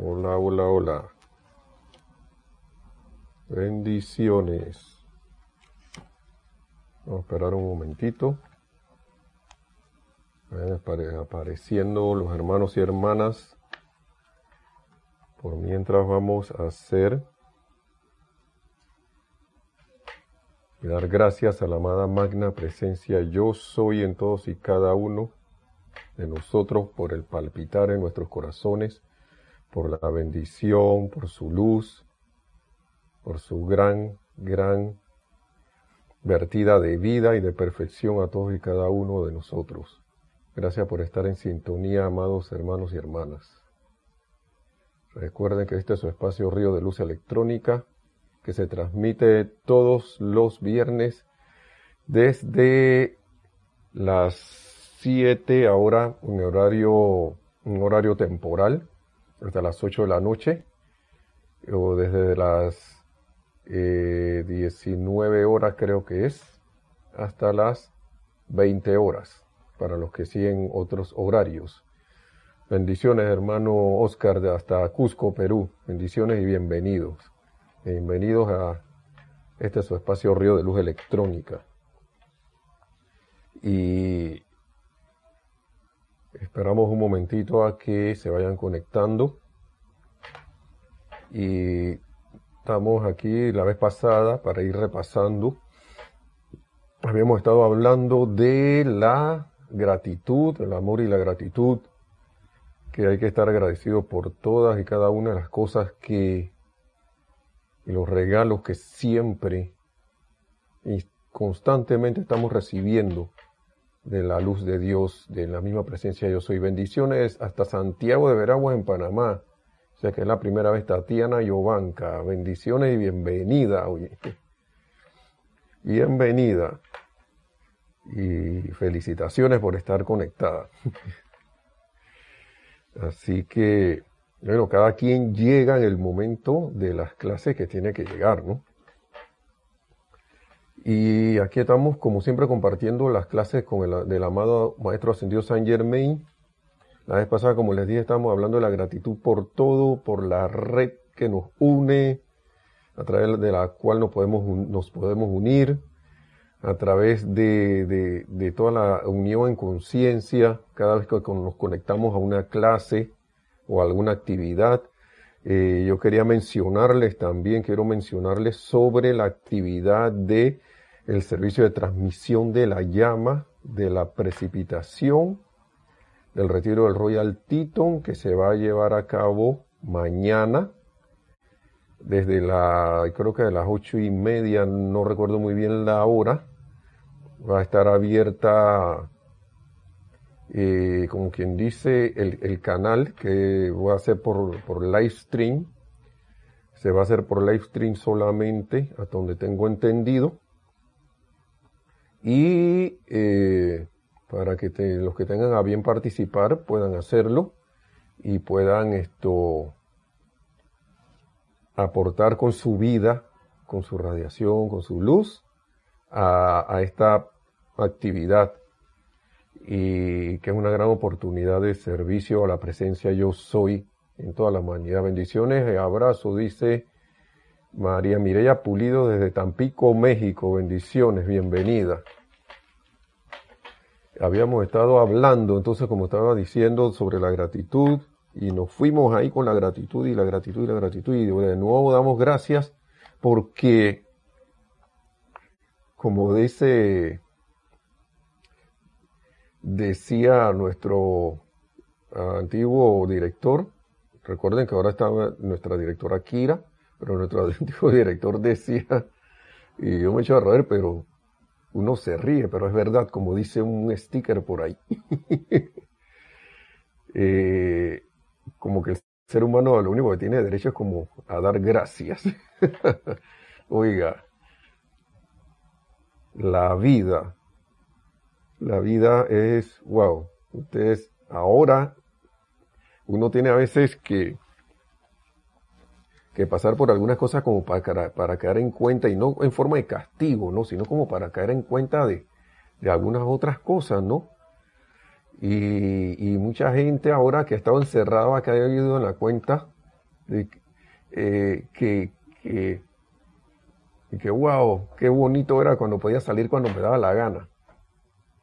Hola, hola, hola. Bendiciones. Vamos a esperar un momentito. apareciendo los hermanos y hermanas. Por mientras vamos a hacer y dar gracias a la amada magna presencia yo soy en todos y cada uno de nosotros por el palpitar en nuestros corazones por la bendición, por su luz, por su gran, gran vertida de vida y de perfección a todos y cada uno de nosotros. Gracias por estar en sintonía, amados hermanos y hermanas. Recuerden que este es su espacio Río de Luz Electrónica, que se transmite todos los viernes desde las 7 ahora, un horario, un horario temporal, hasta las 8 de la noche o desde las 19 eh, horas creo que es hasta las 20 horas para los que siguen otros horarios. Bendiciones hermano Oscar de hasta Cusco, Perú. Bendiciones y bienvenidos. Bienvenidos a este su espacio Río de Luz Electrónica. Y Esperamos un momentito a que se vayan conectando. Y estamos aquí la vez pasada para ir repasando. Habíamos estado hablando de la gratitud, el amor y la gratitud, que hay que estar agradecido por todas y cada una de las cosas que, y los regalos que siempre y constantemente estamos recibiendo de la luz de Dios, de la misma presencia yo soy. Bendiciones hasta Santiago de Veraguas en Panamá. O sea que es la primera vez Tatiana Yovanca. Bendiciones y bienvenida. Oye. Bienvenida. Y felicitaciones por estar conectada. Así que, bueno, cada quien llega en el momento de las clases que tiene que llegar, ¿no? Y aquí estamos, como siempre, compartiendo las clases con el del amado Maestro Ascendido Saint Germain. La vez pasada, como les dije, estamos hablando de la gratitud por todo, por la red que nos une, a través de la cual nos podemos, nos podemos unir, a través de, de, toda la unión en conciencia, cada vez que nos conectamos a una clase o alguna actividad. Eh, yo quería mencionarles también, quiero mencionarles sobre la actividad de el servicio de transmisión de la llama, de la precipitación, del retiro del Royal Teton que se va a llevar a cabo mañana desde la, creo que de las ocho y media, no recuerdo muy bien la hora, va a estar abierta, eh, como quien dice, el, canal que va a ser por, por live stream, se va a hacer por live stream solamente, hasta donde tengo entendido y eh, para que los que tengan a bien participar puedan hacerlo y puedan esto aportar con su vida, con su radiación, con su luz a, esta actividad y que es una gran oportunidad de servicio a la presencia yo soy en toda la humanidad. Bendiciones, abrazo, dice María Mireya Pulido desde Tampico, México. Bendiciones, bienvenida. Habíamos estado hablando, entonces, como estaba diciendo, sobre la gratitud y nos fuimos ahí con la gratitud y la gratitud y la gratitud y de nuevo damos gracias porque, como dice, decía nuestro antiguo director, recuerden que ahora está nuestra directora Kira, pero nuestro antiguo director decía, y yo me echo a reír, pero uno se ríe, pero es verdad, como dice un sticker por ahí. Eh, como que el ser humano lo único que tiene derecho es como a dar gracias. Oiga, la vida, la vida es, wow, ustedes ahora, uno tiene a veces que que pasar por algunas cosas como para, para caer en cuenta, y no en forma de castigo, ¿no? Sino como para caer en cuenta de, de algunas otras cosas, ¿no? Y, y, mucha gente ahora que ha estado encerrada, que ha ido en la cuenta, eh, que, que, que, wow, qué bonito era cuando podía salir cuando me daba la gana.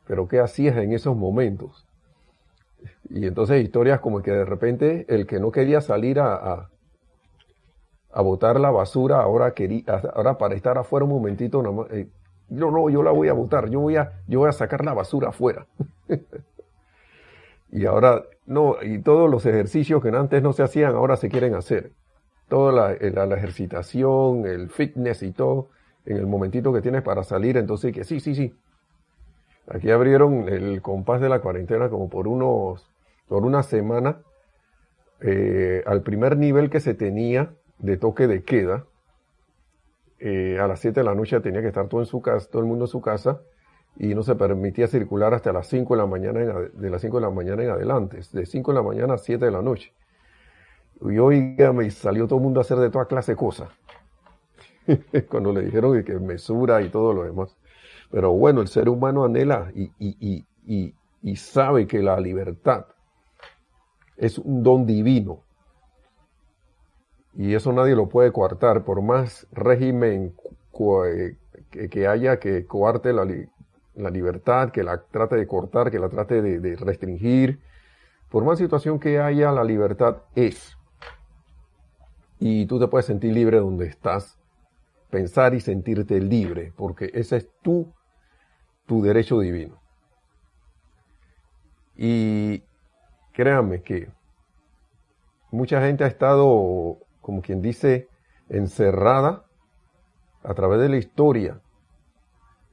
Pero ¿qué hacías en esos momentos? Y entonces historias como que de repente el que no quería salir a, botar la basura, ahora quería, ahora para estar afuera un momentito, no, eh, no, yo la voy a botar, yo voy a, yo voy a sacar la basura afuera. y ahora, no, y todos los ejercicios que antes no se hacían, ahora se quieren hacer. Toda la, eh, la, la ejercitación, el fitness y todo, en el momentito que tienes para salir, entonces que sí, sí, sí. Aquí abrieron el compás de la cuarentena como por unos por una semana eh, al primer nivel que se tenía de toque de queda. Eh, a las 7 de la noche tenía que estar todo en su casa, todo el mundo en su casa y no se permitía circular hasta las 5 de la mañana de las 5 de la mañana en adelante, de 5 de la mañana a 7 de la noche. Y hoy me salió todo el mundo a hacer de toda clase de cosas. Cuando le dijeron que mesura y todo lo demás. Pero bueno, el ser humano anhela y, y, y, y sabe que la libertad es un don divino. Y eso nadie lo puede coartar, por más régimen que haya que coarte la, la, libertad, que la trate de cortar, que la trate de, restringir. Por más situación que haya, la libertad es. Y tú te puedes sentir libre donde estás, pensar y sentirte libre, porque ese es tu, tu derecho divino. Y créanme que mucha gente ha estado, como quien dice, encerrada a través de la historia,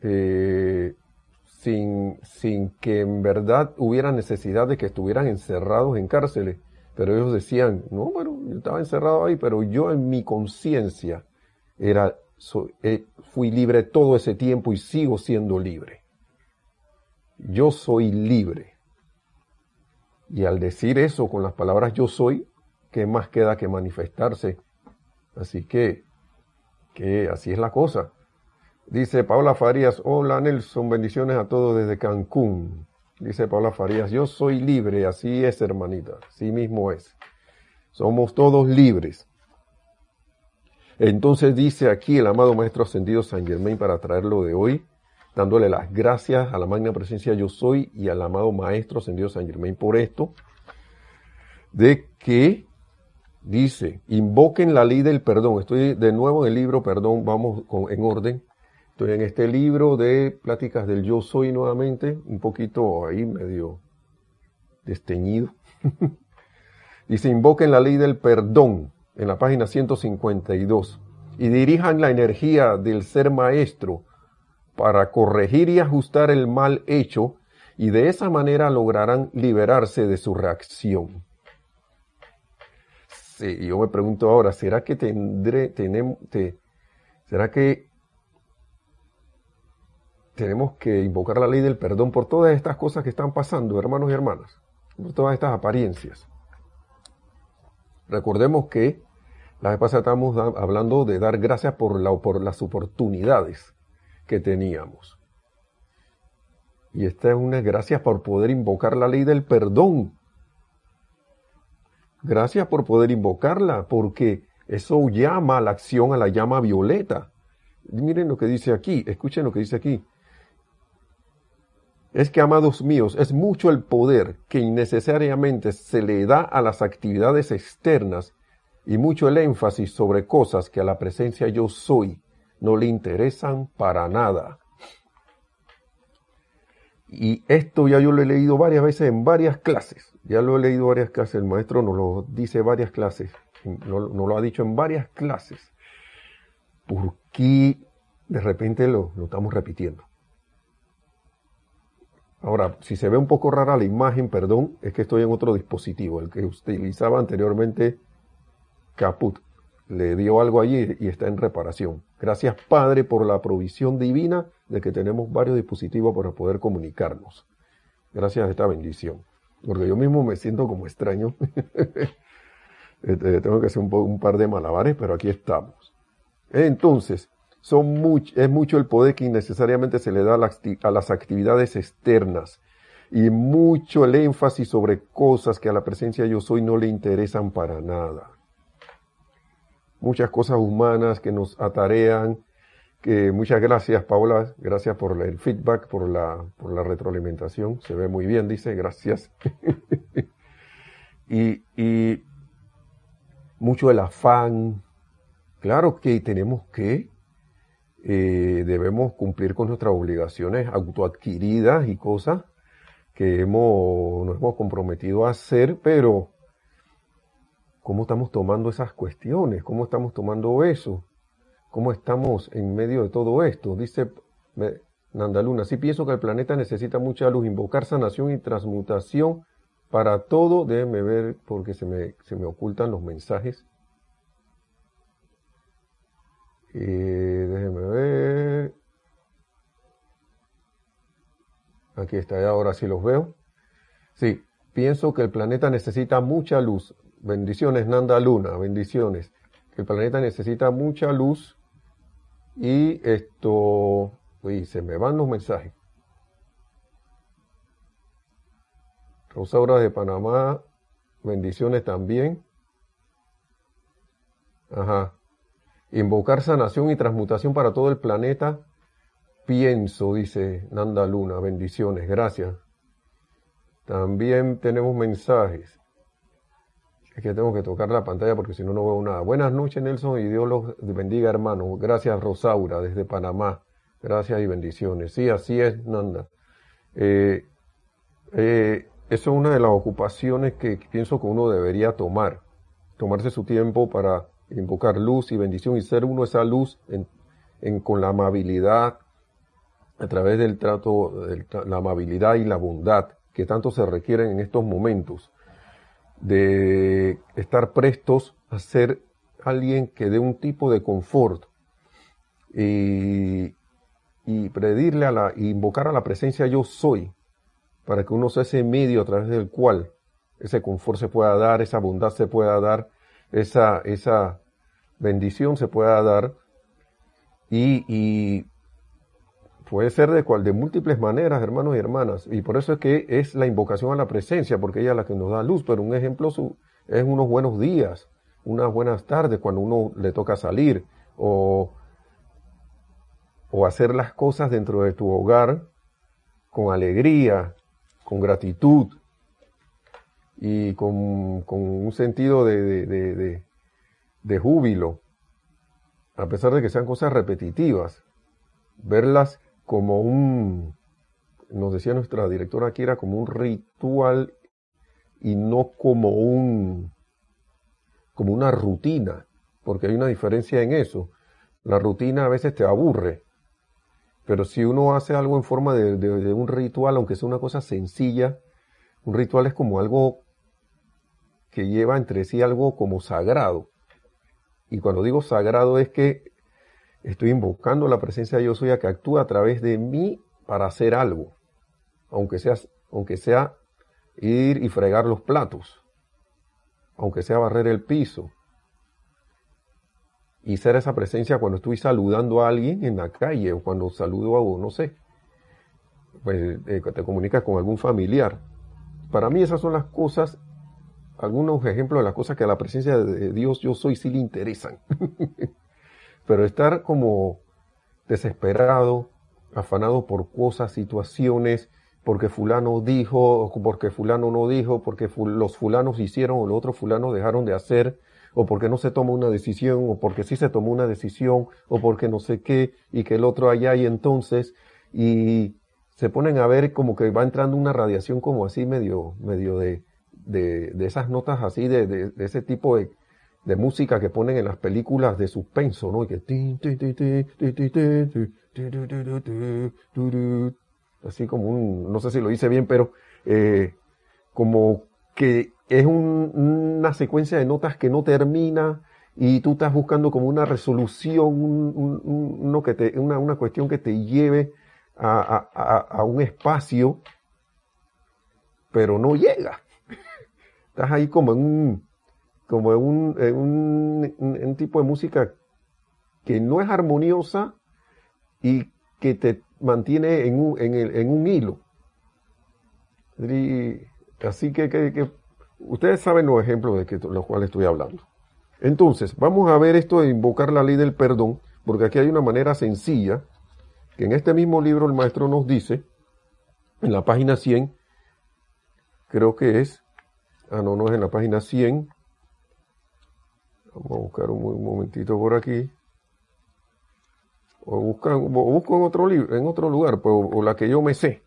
eh, sin, sin que en verdad hubiera necesidad de que estuvieran encerrados en cárceles. Pero ellos decían, no, bueno, yo estaba encerrado ahí, pero yo en mi conciencia era, eh, fui libre todo ese tiempo y sigo siendo libre. Yo soy libre. Y al decir eso con las palabras yo soy, ¿qué más queda que manifestarse? Así que, que así es la cosa. Dice Paula Farías, hola Nelson, bendiciones a todos desde Cancún. Dice Paula Farías, yo soy libre, así es hermanita, así mismo es. Somos todos libres. Entonces dice aquí el amado Maestro Ascendido San Germain para traerlo de hoy, dándole las gracias a la magna presencia yo soy y al amado Maestro Ascendido San Germain por esto, de que dice, invoquen la ley del perdón. Estoy de nuevo en el libro, perdón, vamos en orden. Estoy en este libro de pláticas del yo soy nuevamente, un poquito ahí medio desteñido. dice, invoquen la ley del perdón en la página 152 y dirijan la energía del ser maestro para corregir y ajustar el mal hecho y de esa manera lograrán liberarse de su reacción. Sí, yo me pregunto ahora, ¿será que tendré, tenemos, será que tenemos que invocar la ley del perdón por todas estas cosas que están pasando, hermanos y hermanas, por todas estas apariencias? Recordemos que la vez pasada estábamos hablando de dar gracias por, por las oportunidades que teníamos. Y esta es una gracias por poder invocar la ley del perdón. Gracias por poder invocarla, porque eso llama a la acción a la llama violeta. miren lo que dice aquí, escuchen lo que dice aquí. Es que, amados míos, es mucho el poder que innecesariamente se le da a las actividades externas y mucho el énfasis sobre cosas que a la presencia yo soy no le interesan para nada. Y esto ya yo lo he leído varias veces en varias clases. Ya lo he leído varias clases. El maestro nos lo dice varias clases. Nos, lo ha dicho en varias clases. ¿Por qué de repente lo, lo estamos repitiendo? Ahora, si se ve un poco rara la imagen, perdón, es que estoy en otro dispositivo, el que utilizaba anteriormente Caput le dio algo allí y está en reparación. Gracias Padre por la provisión divina de que tenemos varios dispositivos para poder comunicarnos. Gracias a esta bendición. Porque yo mismo me siento como extraño. Este, tengo que hacer un, par de malabares, pero aquí estamos. Entonces, es mucho el poder que innecesariamente se le da a las actividades externas y mucho el énfasis sobre cosas que a la presencia yo soy no le interesan para nada. muchas cosas humanas que nos atarean, que muchas gracias Paola, gracias por el feedback, por la, por la retroalimentación, se ve muy bien, dice, gracias. y, mucho el afán, claro que tenemos que, eh, debemos cumplir con nuestras obligaciones autoadquiridas y cosas que hemos, nos hemos comprometido a hacer, pero ¿cómo estamos tomando esas cuestiones? ¿Cómo estamos tomando eso? Cómo estamos en medio de todo esto. Dice Nandaluna, sí pienso que el planeta necesita mucha luz, invocar sanación y transmutación para todo. Déjenme ver porque se me, se me ocultan los mensajes. Eh, déjenme ver. Aquí está, ahora sí los veo. Sí, pienso que el planeta necesita mucha luz. Bendiciones, Nanda Luna, bendiciones. El planeta necesita mucha luz y esto, uy, se me van los mensajes. Rosaura de Panamá, bendiciones también. Ajá. Invocar sanación y transmutación para todo el planeta. Pienso, dice Nanda Luna, bendiciones, gracias. También tenemos mensajes. Que tengo que tocar la pantalla porque si no, no veo nada. Buenas noches, Nelson, y Dios los bendiga, hermano. Gracias, Rosaura, desde Panamá. Gracias y bendiciones. Sí, así es, Nanda. Eh, eh, eso es una de las ocupaciones que pienso que uno debería tomar. Tomarse su tiempo para invocar luz y bendición y ser uno esa luz con la amabilidad, a través del trato, la amabilidad y la bondad que tanto se requieren en estos momentos de estar prestos a ser alguien que dé un tipo de confort y, y pedirle a la, invocar a la presencia yo soy, para que uno sea ese medio a través del cual ese confort se pueda dar, esa bondad se pueda dar, esa, esa bendición se pueda dar y, y Puede ser de cual, de múltiples maneras, hermanos y hermanas. Y por eso es que es la invocación a la presencia, porque ella es la que nos da luz. Pero un ejemplo es unos buenos días, unas buenas tardes cuando uno le toca salir o, o hacer las cosas dentro de tu hogar con alegría, con gratitud y con, con un sentido de, de, de, de júbilo, a pesar de que sean cosas repetitivas, verlas como un, nos decía nuestra directora aquí, era como un ritual y no como un, como una rutina, porque hay una diferencia en eso. La rutina a veces te aburre, pero si uno hace algo en forma de, de un ritual, aunque sea una cosa sencilla, un ritual es como algo que lleva entre sí algo como sagrado. Y cuando digo sagrado es que Estoy invocando la presencia de yo soy a que actúe a través de mí para hacer algo. Aunque sea, aunque sea ir y fregar los platos. Aunque sea barrer el piso. Y ser esa presencia cuando estoy saludando a alguien en la calle o cuando saludo a, no sé, pues eh, te comunicas con algún familiar. Para mí esas son las cosas, algunos ejemplos de las cosas que a la presencia de Dios yo soy sí le interesan. Pero estar como desesperado, afanado por cosas, situaciones, porque fulano dijo, porque fulano no dijo, porque los fulanos hicieron o los otros fulanos dejaron de hacer, o porque no se toma una decisión, o porque sí se tomó una decisión, o porque no sé qué, y que el otro allá y entonces, y se ponen a ver como que va entrando una radiación como así medio, medio de, de, de esas notas así, de, de, de ese tipo de, de música que ponen en las películas de suspenso, ¿no? Y que así como un, no sé si lo hice bien, pero eh, como que es una secuencia de notas que no termina y tú estás buscando como una resolución, que te, una, cuestión que te lleve a, a, a un espacio, pero no llega. Estás ahí como en un, como un, un, tipo de música que no es armoniosa y que te mantiene en un, en el, en un hilo. así que, que, ustedes saben los ejemplos de los cuales estoy hablando. Entonces, vamos a ver esto de invocar la ley del perdón, porque aquí hay una manera sencilla, que en este mismo libro el maestro nos dice, en la página 100, creo que es, ah, no, no es en la página 100, vamos a buscar un, momentito por aquí, o, busca, busco en otro, libro, en otro lugar, pues, o la que yo me sé.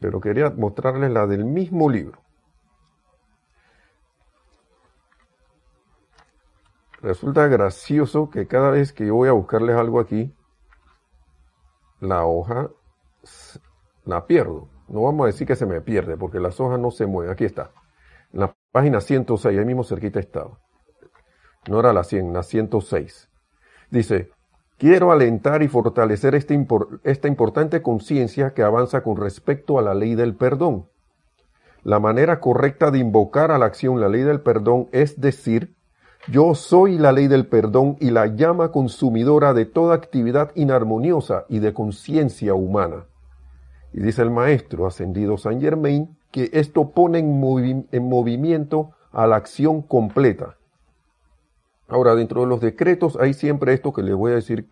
Pero quería mostrarles la del mismo libro. Resulta gracioso que cada vez que yo voy a buscarles algo aquí, la hoja la pierdo. No vamos a decir que se me pierde, porque las hojas no se mueven. Aquí está. Página 106, ahí mismo cerquita estaba. No era la 100, la 106. Dice, quiero alentar y fortalecer este esta importante conciencia que avanza con respecto a la ley del perdón. La manera correcta de invocar a la acción la ley del perdón es decir, yo soy la ley del perdón y la llama consumidora de toda actividad inarmoniosa y de conciencia humana. Y dice el maestro ascendido Saint Germain que esto pone en, en, movimiento a la acción completa. Ahora, dentro de los decretos hay siempre esto que les voy a decir,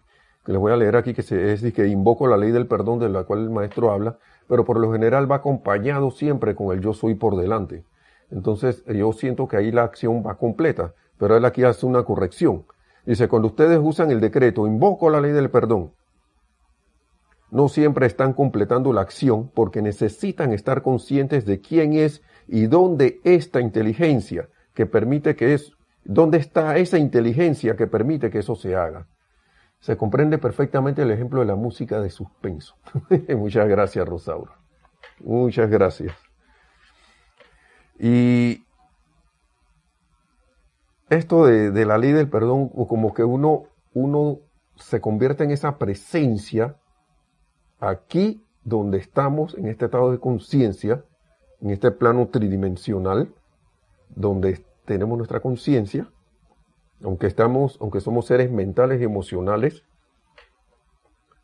que les voy a leer aquí, que se, es que invoco la ley del perdón de la cual el maestro habla, pero por lo general va acompañado siempre con el yo soy por delante. Entonces, yo siento que ahí la acción va completa pero él aquí hace una corrección. Dice, cuando ustedes usan el decreto, invoco la ley del perdón, no siempre están completando la acción porque necesitan estar conscientes de quién es y dónde esta inteligencia que permite que es, dónde está esa inteligencia que permite que eso se haga. Se comprende perfectamente el ejemplo de la música de suspenso. Muchas gracias, Rosaura. Muchas gracias. Y esto de, la ley del perdón, como que uno, uno se convierte en esa presencia aquí donde estamos, en este estado de conciencia, en este plano tridimensional, donde tenemos nuestra conciencia, aunque estamos, aunque somos seres mentales y emocionales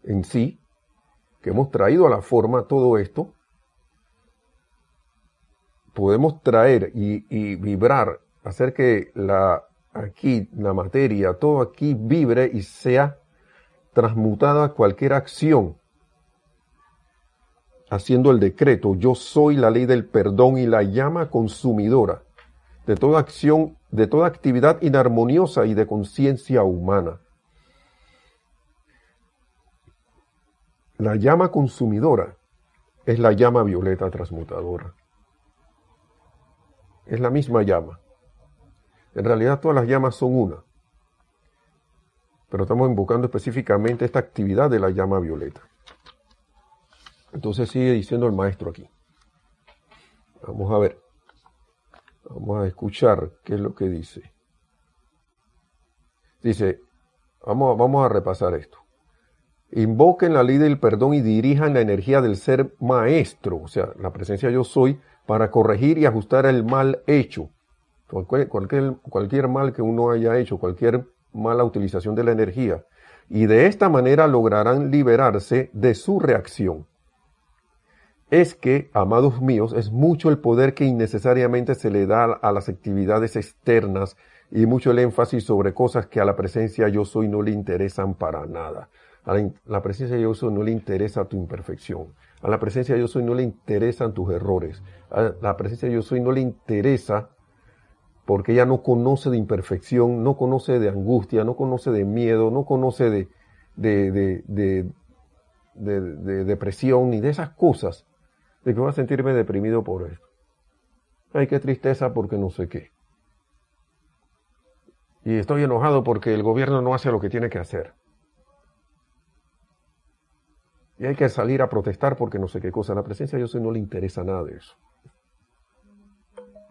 en sí, que hemos traído a la forma todo esto, podemos traer y, y vibrar hacer que la, aquí, la materia, todo aquí vibre y sea transmutada cualquier acción, haciendo el decreto, yo soy la ley del perdón y la llama consumidora de toda acción, de toda actividad inarmoniosa y de conciencia humana. La llama consumidora es la llama violeta transmutadora. Es la misma llama. En realidad todas las llamas son una. Pero estamos invocando específicamente esta actividad de la llama violeta. Entonces sigue diciendo el maestro aquí. Vamos a ver. Vamos a escuchar qué es lo que dice. Dice, vamos, vamos a repasar esto. Invoquen la ley del perdón y dirijan la energía del ser maestro, o sea, la presencia yo soy, para corregir y ajustar el mal hecho cualquier, cualquier, mal que uno haya hecho, cualquier mala utilización de la energía, y de esta manera lograrán liberarse de su reacción. Es que, amados míos, es mucho el poder que innecesariamente se le da a las actividades externas y mucho el énfasis sobre cosas que a la presencia yo soy no le interesan para nada. A la, presencia yo soy no le interesa tu imperfección. A la presencia yo soy no le interesan tus errores. A la presencia yo soy no le interesa porque ella no conoce de imperfección, no conoce de angustia, no conoce de miedo, no conoce de, de, de, depresión ni de esas cosas, de que voy a sentirme deprimido por esto. Ay, qué tristeza porque no sé qué. Y estoy enojado porque el gobierno no hace lo que tiene que hacer. Y hay que salir a protestar porque no sé qué cosa. La presencia de Dios no le interesa nada de eso.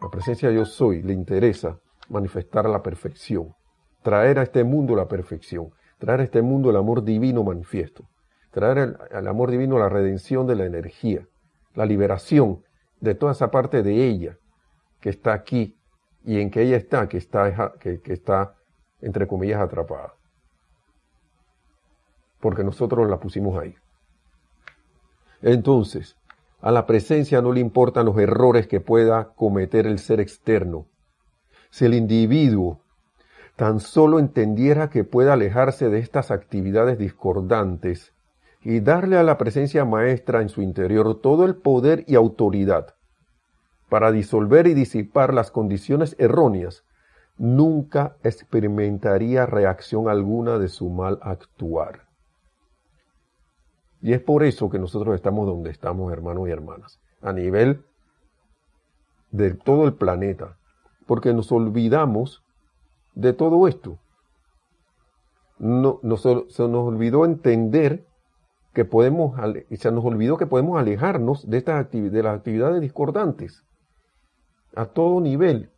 La presencia de yo soy le interesa manifestar la perfección, traer a este mundo la perfección, traer a este mundo el amor divino manifiesto, traer al amor divino la redención de la energía, la liberación de toda esa parte de ella que está aquí y en que ella está, que está, que, está entre comillas, atrapada. Porque nosotros la pusimos ahí. Entonces, A la presencia no le importan los errores que pueda cometer el ser externo. Si el individuo tan solo entendiera que puede alejarse de estas actividades discordantes y darle a la presencia maestra en su interior todo el poder y autoridad para disolver y disipar las condiciones erróneas, nunca experimentaría reacción alguna de su mal actuar. Y es por eso que nosotros estamos donde estamos, hermanos y hermanas, a nivel de todo el planeta, porque nos olvidamos de todo esto. No, se nos olvidó entender que podemos, se nos olvidó que podemos alejarnos de, estas de las actividades discordantes a todo nivel.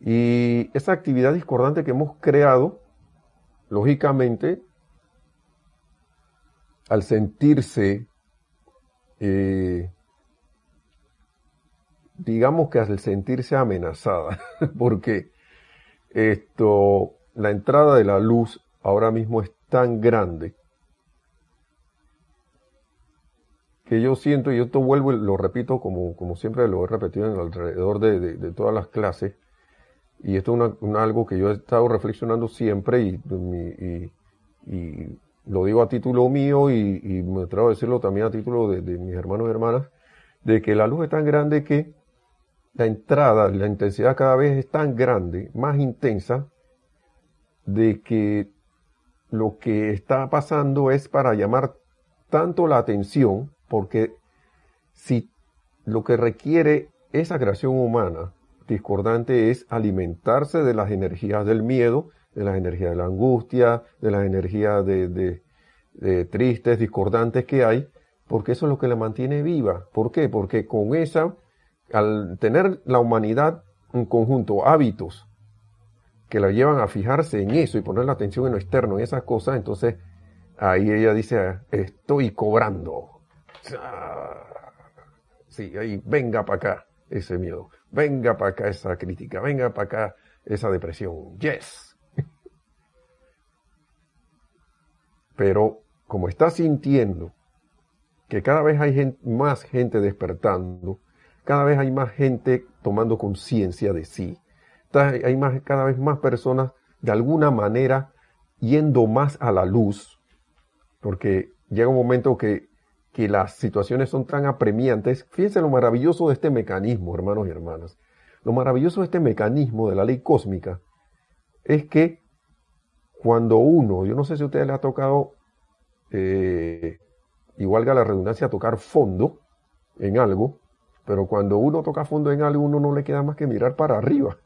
Y esa actividad discordante que hemos creado lógicamente, al sentirse, eh, digamos que al sentirse amenazada, porque esto, la entrada de la luz ahora mismo es tan grande que yo siento, y esto vuelvo y lo repito como, como siempre lo he repetido alrededor de todas las clases, y esto es algo que yo he estado reflexionando siempre y, y, lo digo a título mío y, me atrevo a decirlo también a título de, mis hermanos y hermanas, de que la luz es tan grande que la entrada, la intensidad cada vez es tan grande, más intensa, de que lo que está pasando es para llamar tanto la atención, porque si lo que requiere esa creación humana discordante es alimentarse de las energías del miedo, de las energías de la angustia, de las energías de, tristes, discordantes que hay, porque eso es lo que la mantiene viva. ¿Por qué? Porque con esa, al tener la humanidad en conjunto hábitos que la llevan a fijarse en eso y poner la atención en lo externo, en esas cosas, entonces ahí ella dice, estoy cobrando. Sí, ahí venga para acá ese miedo. Venga para acá esa crítica, venga para acá esa depresión. Yes. Pero como está sintiendo que cada vez hay más gente despertando, cada vez hay más gente tomando conciencia de sí, hay más, cada vez más personas de alguna manera yendo más a la luz, porque llega un momento que las situaciones son tan apremiantes, fíjense lo maravilloso de este mecanismo, hermanos y hermanas. Lo maravilloso de este mecanismo de la ley cósmica es que cuando uno, yo no sé si a ustedes le ha tocado, eh, igual la redundancia, tocar fondo en algo, pero cuando uno toca fondo en algo, uno no le queda más que mirar para arriba.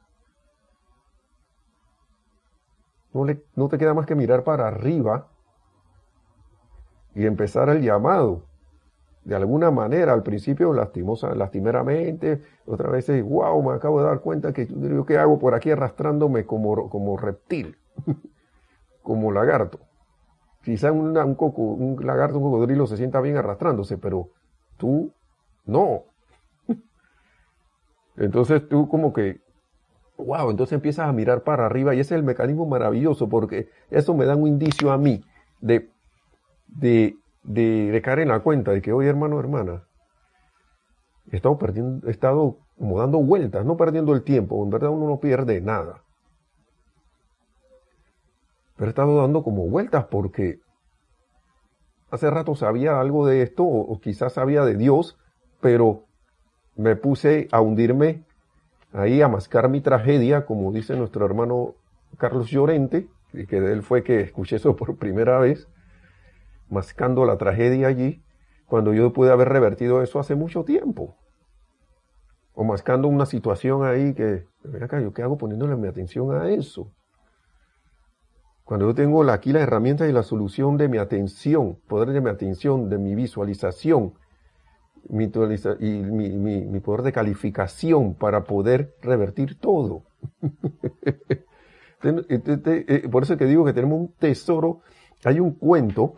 No, le, no te queda más que mirar para arriba y empezar el llamado de alguna manera, al principio lastimosa, lastimeramente, otras veces, wow, me acabo de dar cuenta que yo qué hago por aquí arrastrándome como, como reptil, como lagarto. Quizá un, coco, un lagarto, un cocodrilo se sienta bien arrastrándose, pero tú no. Entonces tú como que, wow, entonces empiezas a mirar para arriba y ese es el mecanismo maravilloso porque eso me da un indicio a mí de, de de, caer en la cuenta de que, hoy hermano, hermana, he estado perdiendo, he estado como dando vueltas, no perdiendo el tiempo, en verdad uno no pierde nada. Pero he estado dando como vueltas porque hace rato sabía algo de esto, o, quizás sabía de Dios, pero me puse a hundirme ahí, a mascar mi tragedia, como dice nuestro hermano Carlos Llorente, que de él fue que escuché eso por primera vez, mascando la tragedia allí, cuando yo pude haber revertido eso hace mucho tiempo. O mascando una situación ahí que, acá, ¿yo qué hago poniéndole mi atención a eso? Cuando yo tengo aquí la herramienta y la solución de mi atención, poder de mi atención, de mi visualización, mi, y mi, poder de calificación para poder revertir todo. Eh, por eso que digo que tenemos un tesoro. Hay un cuento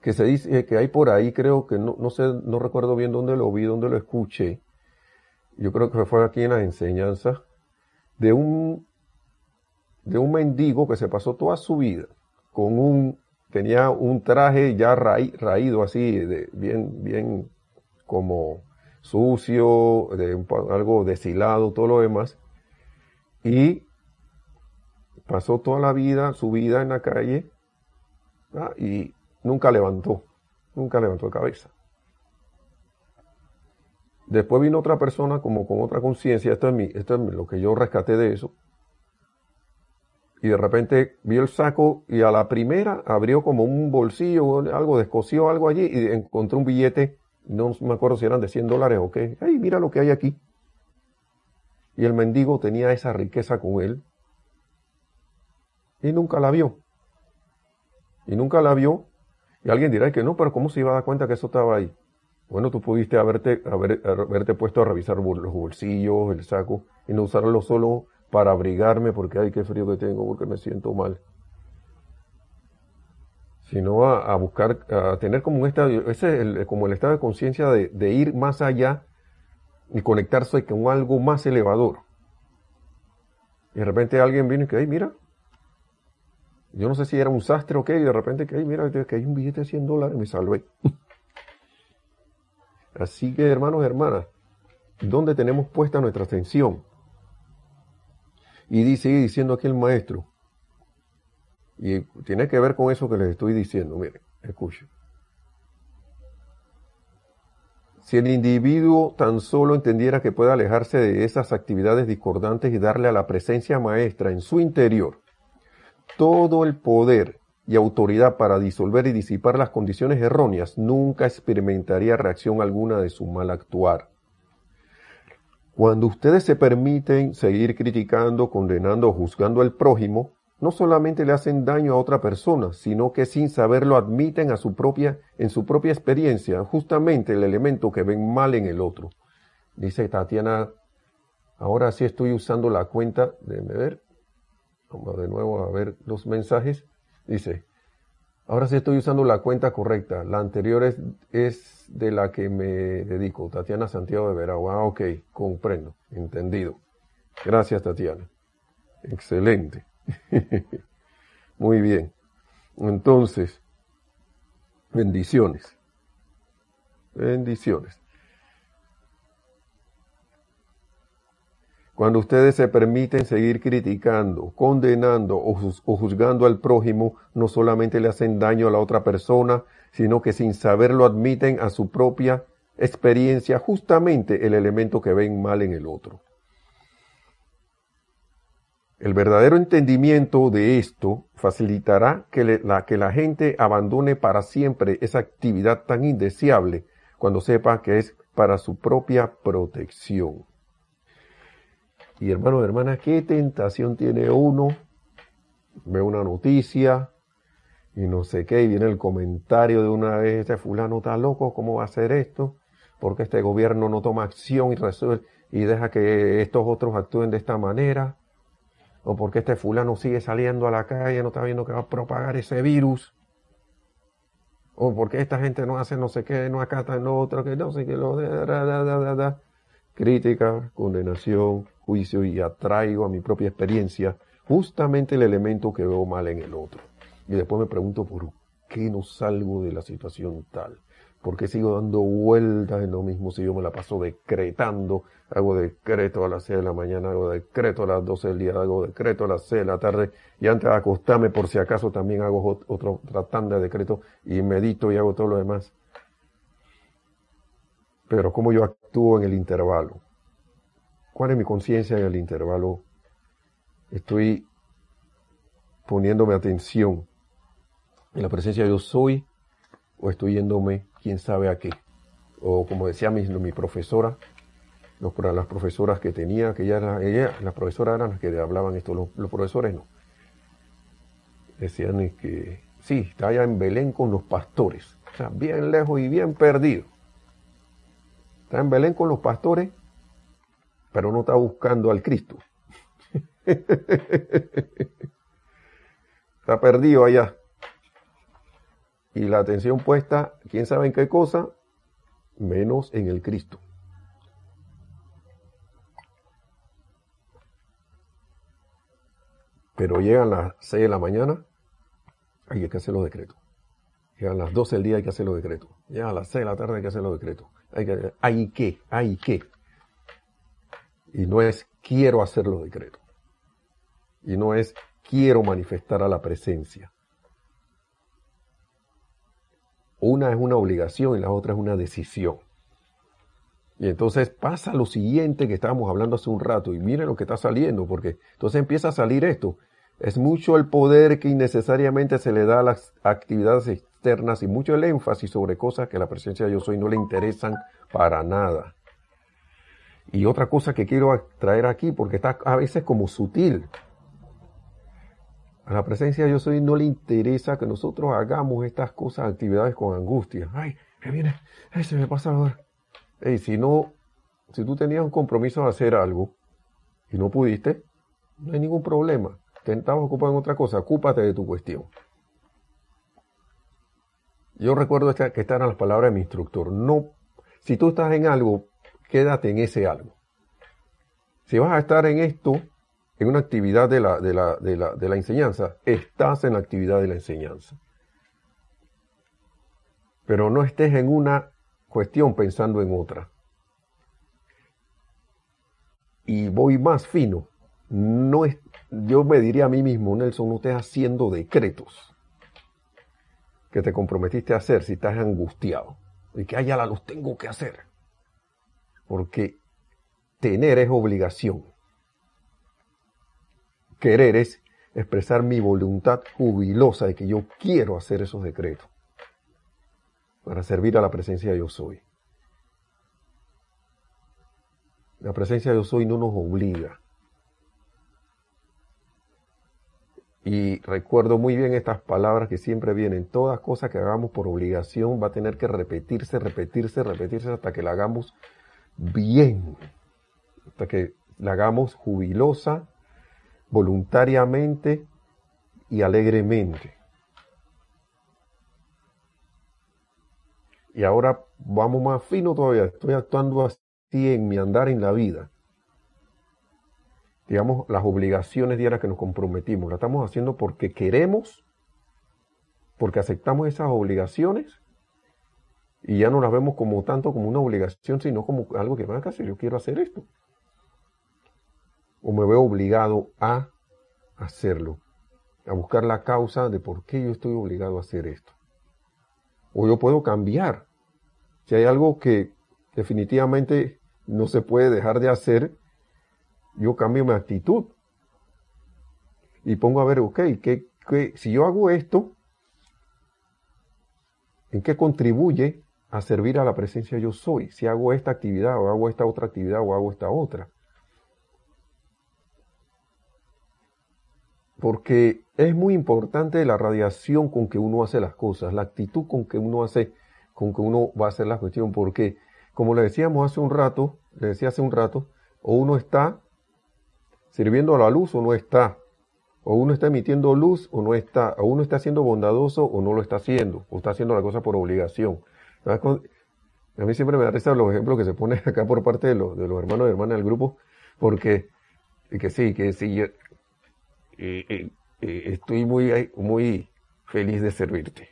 que se dice eh, que hay por ahí, creo que no, no sé, no recuerdo bien dónde lo vi, dónde lo escuché. Yo creo que fue aquí en las enseñanzas de un de un mendigo que se pasó toda su vida con un tenía un traje ya raído así, bien, bien como sucio, de algo deshilado, todo lo demás. Y pasó toda la vida, su vida en la calle, y nunca levantó, nunca levantó cabeza. Después vino otra persona como con otra conciencia, esto es, mi, esto es lo que yo rescaté de eso. Y de repente vio el saco y a la primera abrió como un bolsillo, algo, descosió algo allí y encontró un billete, no me acuerdo si eran de 100 dólares o qué. ¡Ay, mira lo que hay aquí! Y el mendigo tenía esa riqueza con él y nunca la vio. Y nunca la vio. Y alguien dirá que no, pero ¿cómo se iba a dar cuenta que eso estaba ahí? Bueno, tú pudiste haberte, haberte puesto a revisar los bolsillos, el saco, y no usarlo solo para abrigarme porque, ay, qué frío que tengo, porque me siento mal. Sino a, buscar, a tener como un estado, ese es como el estado de conciencia de, ir más allá y conectarse con algo más elevador. Y de repente alguien viene y que, ay, mira, yo no sé si era un sastre o qué, y de repente que, ay, mira, que hay un billete de 100 dólares, me salvé. Así que, hermanos hermanas, ¿dónde tenemos puesta nuestra atención? Y sigue diciendo aquí el maestro, y tiene que ver con eso que les estoy diciendo, miren, escuchen. Si el individuo tan solo entendiera que puede alejarse de esas actividades discordantes y darle a la presencia maestra en su interior todo el poder y autoridad para disolver y disipar las condiciones erróneas, nunca experimentaría reacción alguna de su mal actuar. Cuando ustedes se permiten seguir criticando, condenando o juzgando al prójimo, no solamente le hacen daño a otra persona, sino que sin saberlo admiten a su propia, en su propia experiencia justamente el elemento que ven mal en el otro. Dice Tatiana, ahora sí estoy usando la cuenta, de ver, vamos de nuevo a ver los mensajes. Dice, ahora sí estoy usando la cuenta correcta. La anterior es, es de la que me dedico. Tatiana Santiago de Veragua. Ah, ok, comprendo. Entendido. Gracias, Tatiana. Excelente. Muy bien. Entonces, bendiciones. Bendiciones. Cuando ustedes se permiten seguir criticando, condenando o, juzgando al prójimo, no solamente le hacen daño a la otra persona, sino que sin saberlo admiten a su propia experiencia justamente el elemento que ven mal en el otro. El verdadero entendimiento de esto facilitará que, la, que la gente abandone para siempre esa actividad tan indeseable cuando sepa que es para su propia protección. Y hermano, hermana, ¿qué tentación tiene uno? Ve una noticia y no sé qué, y viene el comentario de una vez, este fulano está loco, ¿cómo va a hacer esto? Porque este gobierno no toma acción y deja que estos otros actúen de esta manera. O porque este fulano sigue saliendo a la calle, no está viendo que va a propagar ese virus. O porque esta gente no hace no sé qué, no acata lo otro, que no sé qué, lo da, da, da, da, Crítica, condenación, juicio y atraigo a mi propia experiencia justamente el elemento que veo mal en el otro. Y después me pregunto por qué no salgo de la situación tal. ¿Por qué sigo dando vueltas en lo mismo si yo me la paso decretando? Hago decreto a las 6 de la mañana, hago decreto a las 12 del día, hago decreto a las 6 de la tarde y antes de acostarme por si acaso también hago otro, otra tanda de decreto y medito y hago todo lo demás. Pero ¿cómo yo actúo en el intervalo? ¿Cuál es mi conciencia en el intervalo? Estoy poniéndome atención en la presencia de yo soy o estoy yéndome quién sabe a qué. O como decía mi, profesora, los, las profesoras que tenía, que ella, ella, las profesoras eran las que hablaban esto, los, profesores no. Decían que sí, está allá en Belén con los pastores, bien lejos y bien perdido. Está en Belén con los pastores pero no está buscando al Cristo. está perdido allá. Y la atención puesta, quién sabe en qué cosa, menos en el Cristo. Pero llegan las 6 de la mañana, hay que hacer los decretos. a las 12 del día hay que hacer los decretos. A las 6 de la tarde hay que hacer los decretos. Hay que, hay que, hay que. Y no es quiero hacer los decretos. Y no es quiero manifestar a la presencia. Una es una obligación y la otra es una decisión. Y entonces pasa lo siguiente que estábamos hablando hace un rato y miren lo que está saliendo, porque entonces empieza a salir esto. Es mucho el poder que innecesariamente se le da a las actividades externas y mucho el énfasis sobre cosas que la presencia de yo soy no le interesan para nada. Y otra cosa que quiero traer aquí, porque está a veces como sutil. A la presencia de yo soy no le interesa que nosotros hagamos estas cosas, actividades con angustia. Ay, que viene, ay, se me pasa ahora hey, si no, si tú tenías un compromiso de hacer algo y no pudiste, no hay ningún problema. Te estabas ocupado en otra cosa, ocúpate de tu cuestión. Yo recuerdo que estas eran las palabras de mi instructor. No, si tú estás en algo, quédate en ese algo. Si vas a estar en esto, en una actividad de la, de la, de la, enseñanza, estás en la actividad de la enseñanza. Pero no estés en una cuestión pensando en otra. Y voy más fino. No es, yo me diría a mí mismo, Nelson, no estés haciendo decretos que te comprometiste a hacer si estás angustiado. Y que haya la los tengo que hacer. Porque tener es obligación. Querer es expresar mi voluntad jubilosa de que yo quiero hacer esos decretos para servir a la presencia de yo soy. La presencia de yo soy no nos obliga. Y recuerdo muy bien estas palabras que siempre vienen. Todas cosas que hagamos por obligación va a tener que repetirse, repetirse, repetirse hasta que la hagamos bien. Hasta que la hagamos jubilosa, voluntariamente y alegremente. Y ahora vamos más fino todavía. Estoy actuando así en mi andar en la vida. Digamos, las obligaciones diarias que nos comprometimos. Las estamos haciendo porque queremos, porque aceptamos esas obligaciones y ya no las vemos como tanto como una obligación, sino como algo que van a hacer. Yo quiero hacer esto. O me veo obligado a hacerlo, a buscar la causa de por qué yo estoy obligado a hacer esto. O yo puedo cambiar. Si hay algo que definitivamente no se puede dejar de hacer, yo cambio mi actitud. Y pongo a ver, ok, ¿qué, si yo hago esto, ¿en qué contribuye a servir a la presencia yo soy? Si hago esta actividad o hago esta otra actividad o hago esta otra. Porque es muy importante la radiación con que uno hace las cosas, la actitud con que uno hace, con que uno va a hacer la cuestión, porque como le decíamos hace un rato, le decía hace un rato, o uno está sirviendo a la luz o no está, o uno está emitiendo luz o no está, o uno está siendo bondadoso o no lo está haciendo, o está haciendo la cosa por obligación. A mí siempre me da risa los ejemplos que se ponen acá por parte de los, hermanos y hermanas del grupo, porque que sí, que sí, yo, estoy muy, muy feliz de servirte.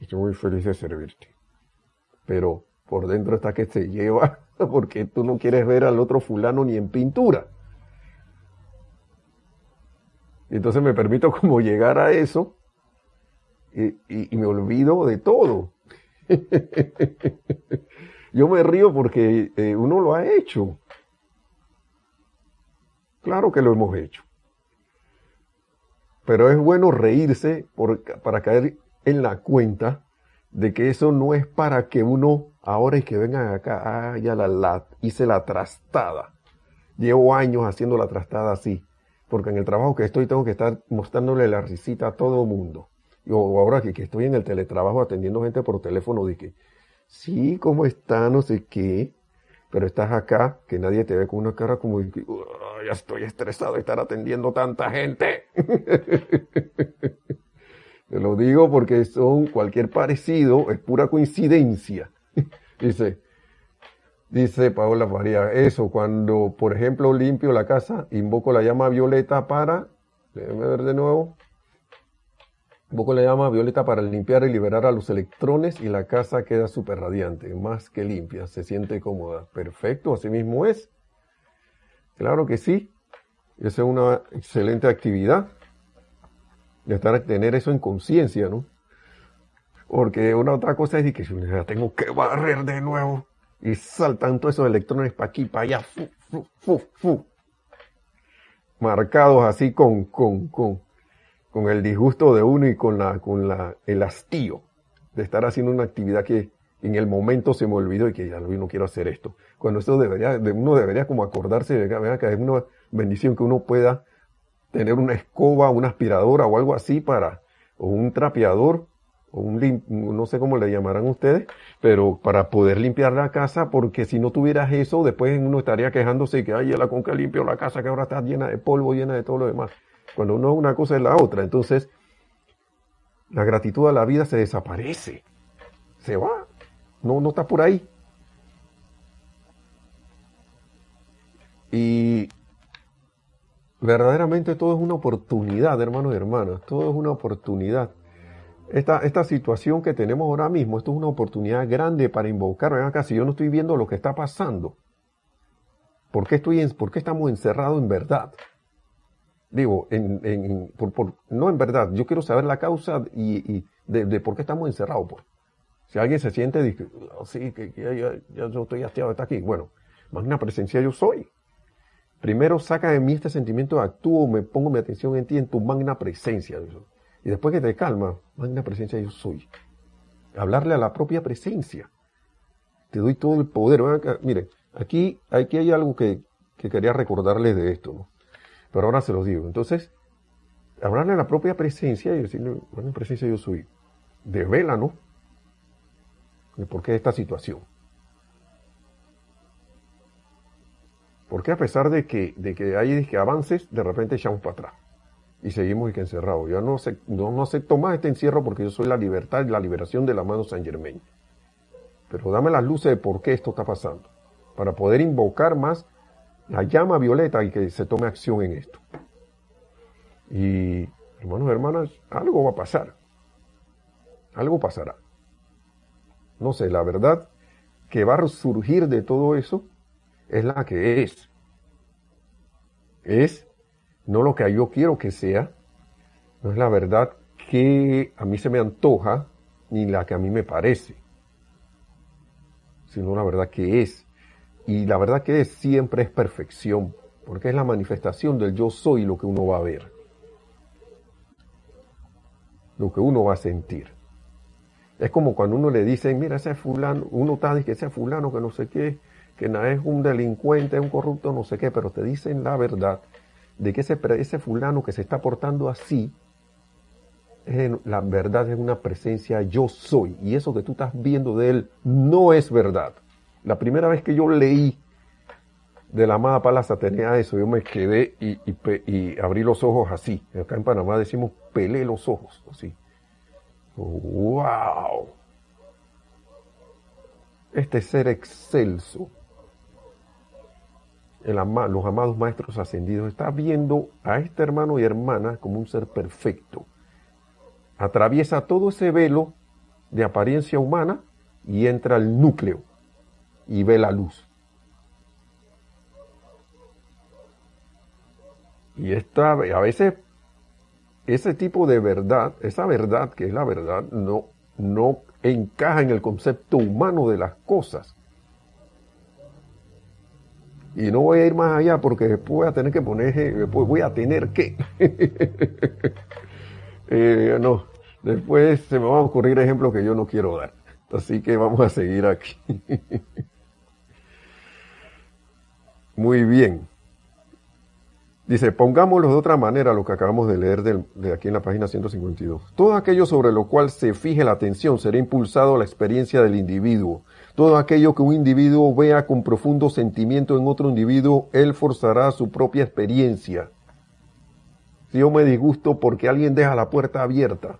Estoy muy feliz de servirte. Pero por dentro está que se lleva, porque tú no quieres ver al otro fulano ni en pintura. Entonces me permito como llegar a eso y, me olvido de todo. Yo me río porque eh, uno lo ha hecho. Claro que lo hemos hecho. Pero es bueno reírse para caer en la cuenta de que eso no es para que uno ahora y que vengan acá, ah, ya la, hice la trastada. Llevo años haciendo la trastada así, porque en el trabajo que estoy tengo que estar mostrándole la risita a todo mundo. Y ahora que, estoy en el teletrabajo atendiendo gente por teléfono, dije, sí, ¿cómo está? No sé qué pero estás acá, que nadie te ve con una cara como, ya estoy estresado de estar atendiendo tanta gente. te lo digo porque son cualquier parecido, es pura coincidencia. dice, dice Paola Faría, eso, cuando, por ejemplo, limpio la casa, invoco la llama violeta para, déjame ver de nuevo, Poco le llama violeta para limpiar y liberar a los electrones y la casa queda súper radiante, más que limpia, se siente cómoda. Perfecto, así mismo es. Claro que sí. Esa es una excelente actividad. De estar, tener eso en conciencia, ¿no? Porque una otra cosa es que yo tengo que barrer de nuevo y saltan todos esos electrones para aquí, para allá, fu, fu, fu. marcados así con, con, con, con el disgusto de uno y con, la, con la, el hastío de estar haciendo una actividad que en el momento se me olvidó y que ya no quiero hacer esto. Cuando esto debería, uno debería como acordarse de que es una bendición que uno pueda tener una escoba, una aspiradora o algo así para, o un trapeador o un no sé cómo le llamarán ustedes, pero para poder limpiar la casa, porque si no tuvieras eso, después uno estaría quejándose que, ay, la con que limpio la casa que ahora está llena de polvo, llena de todo lo demás. Cuando uno es una cosa es la otra, entonces la gratitud a la vida se desaparece, se va, no, no está por ahí. Y verdaderamente todo es una oportunidad, hermanos y hermanas, todo es una oportunidad esta, esta situación que tenemos ahora mismo, esto es una oportunidad grande para invocar. Ven acá, si yo no estoy viendo lo que está pasando, ¿por qué, estoy en, por qué estamos encerrados en verdad? Digo, en, en, por, por, no en verdad, yo quiero saber la causa y, y de, de, por qué estamos encerrados. Pues. Si alguien se siente, dice, oh, sí, que, que ya, ya, yo estoy hastiado de aquí. Bueno, más una presencia yo soy. Primero saca de mí este sentimiento, actúo, me pongo mi atención en ti, en tu magna presencia. Y después que te calma, magna presencia yo soy. Hablarle a la propia presencia. Te doy todo el poder. Mire, aquí, aquí hay algo que, quería recordarles de esto, ¿no? Pero ahora se los digo. Entonces, hablarle a la propia presencia y decirle, magna presencia yo soy. Devela, ¿no? ¿De por qué esta situación? Porque a pesar de que, de que hay avances, de repente echamos para atrás? y seguimos que encerrados. Yo no, no, no, acepto más este encierro porque yo soy la libertad y la liberación del amado San Germain. Pero dame las luces de por qué esto está pasando, para poder invocar más la llama violeta y que se tome acción en esto. Y hermanos y hermanas, algo va a pasar. Algo pasará. No sé, la verdad que va a surgir de todo eso es la que es. Es no lo que yo quiero que sea, no es la verdad que a mí se me antoja, ni la que a mí me parece, sino la verdad que es. Y la verdad que es siempre es perfección, porque es la manifestación del yo soy lo que uno va a ver, lo que uno va a sentir. Es como cuando uno le dice, mira, ese fulano, uno está diciendo que ese fulano que no sé qué, que no es un delincuente, un corrupto, no sé qué, pero te dicen la verdad de que ese, ese fulano que se está portando así, la verdad es una presencia yo soy. Y eso que tú estás viendo de él no es verdad. La primera vez que yo leí de la amada Palaza tenía eso, yo me quedé y, abrí los ojos así. Acá en Panamá decimos pelé los ojos, así. ¡Wow! Este ser excelso los amados maestros ascendidos, está viendo a este hermano y hermana como un ser perfecto. Atraviesa todo ese velo de apariencia humana y entra al núcleo y ve la luz. Y esta, a veces ese tipo de verdad, esa verdad que es la verdad, no, no encaja en el concepto humano de las cosas. Y no voy a ir más allá porque después voy a tener que poner, después voy a tener que. eh, no, después se me van a ocurrir ejemplos que yo no quiero dar. Así que vamos a seguir aquí. Muy bien. Dice, pongámoslo de otra manera lo que acabamos de leer de, aquí en la página 152. Todo aquello sobre lo cual se fije la atención será impulsado a la experiencia del individuo todo aquello que un individuo vea con profundo sentimiento en otro individuo, él forzará su propia experiencia. Si yo me disgusto porque alguien deja la puerta abierta,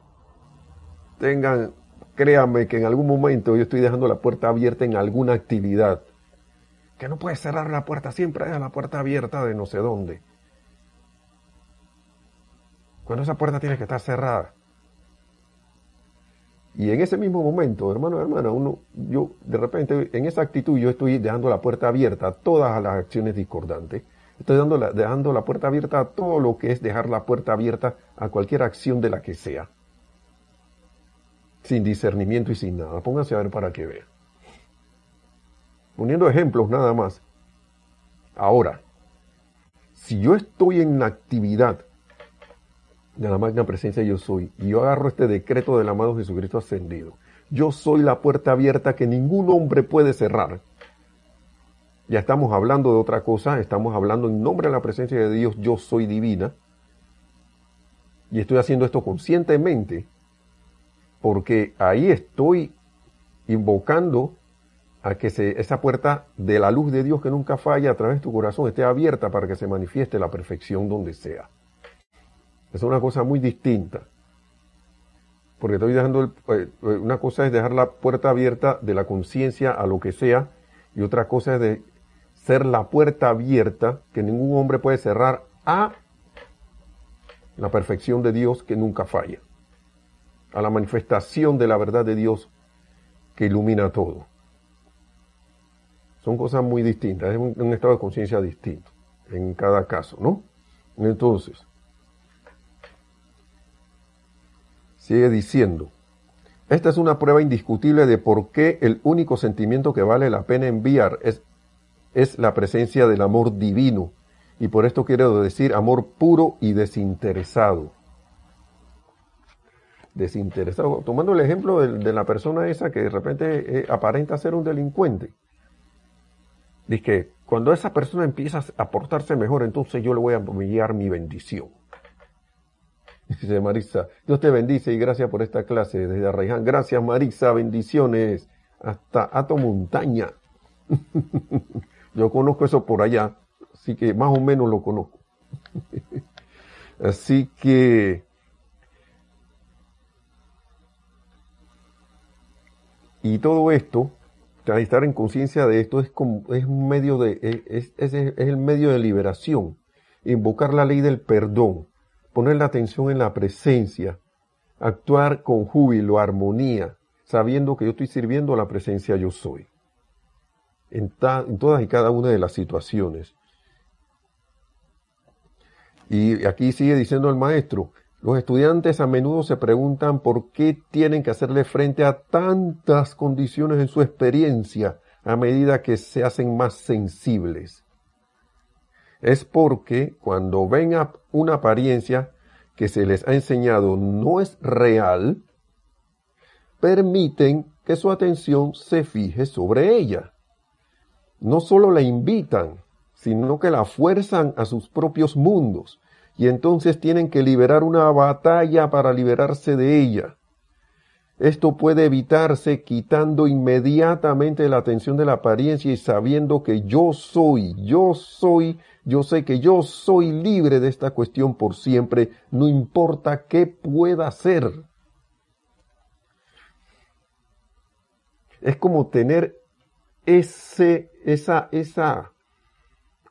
tengan, créanme que en algún momento yo estoy dejando la puerta abierta en alguna actividad. Que no puedes cerrar la puerta, siempre deja la puerta abierta de no sé dónde. Cuando esa puerta tiene que estar cerrada. Y en ese mismo momento, hermano, hermana, uno, yo de repente en esa actitud yo estoy dejando la puerta abierta a todas las acciones discordantes. Estoy dando la, dejando la puerta abierta a todo lo que es dejar la puerta abierta a cualquier acción de la que sea. Sin discernimiento y sin nada. Pónganse a ver para que vean. Poniendo ejemplos nada más. Ahora, si yo estoy en la actividad de la magna presencia yo soy, y yo agarro este decreto del amado Jesucristo ascendido, yo soy la puerta abierta que ningún hombre puede cerrar. Ya estamos hablando de otra cosa, estamos hablando en nombre de la presencia de Dios, yo soy divina, y estoy haciendo esto conscientemente, porque ahí estoy invocando a que se, esa puerta de la luz de Dios que nunca falla a través de tu corazón esté abierta para que se manifieste la perfección donde sea. Es una cosa muy distinta. Porque estoy dejando, eh, una cosa es dejar la puerta abierta de la conciencia a lo que sea, y otra cosa es de ser la puerta abierta que ningún hombre puede cerrar a la perfección de Dios que nunca falla, a la manifestación de la verdad de Dios que ilumina todo. Son cosas muy distintas, es un, estado de conciencia distinto en cada caso, ¿no? Entonces, sigue diciendo, esta es una prueba indiscutible de por qué el único sentimiento que vale la pena enviar es, es la presencia del amor divino. Y por esto quiero decir amor puro y desinteresado. Desinteresado. Tomando el ejemplo de, la persona esa que de repente eh, aparenta ser un delincuente. Dice que cuando esa persona empieza a portarse mejor, entonces yo le voy a enviar mi bendición. Dice Marisa, Dios te bendice y gracias por esta clase desde Arraiján. Gracias Marisa, bendiciones hasta Ato Montaña. yo conozco eso por allá, así que más o menos lo conozco. así que y todo esto estar en conciencia de esto es es medio de, es, es, el medio de liberación. Invocar la ley del perdón, poner la atención en la presencia, actuar con júbilo, armonía, sabiendo que yo estoy sirviendo a la presencia yo soy. En, en todas y cada una de las situaciones. Y aquí sigue diciendo el maestro, los estudiantes a menudo se preguntan por qué tienen que hacerle frente a tantas condiciones en su experiencia a medida que se hacen más sensibles. Es porque cuando ven una apariencia que se les ha enseñado no es real, permiten que su atención se fije sobre ella. No solo la invitan, sino que la fuerzan a sus propios mundos y entonces tienen que liberar una batalla para liberarse de ella. Esto puede evitarse quitando inmediatamente la atención de la apariencia y sabiendo que yo soy, yo soy, yo sé que yo soy libre de esta cuestión por siempre, no importa qué pueda hacer. Es como tener ese, esa, esa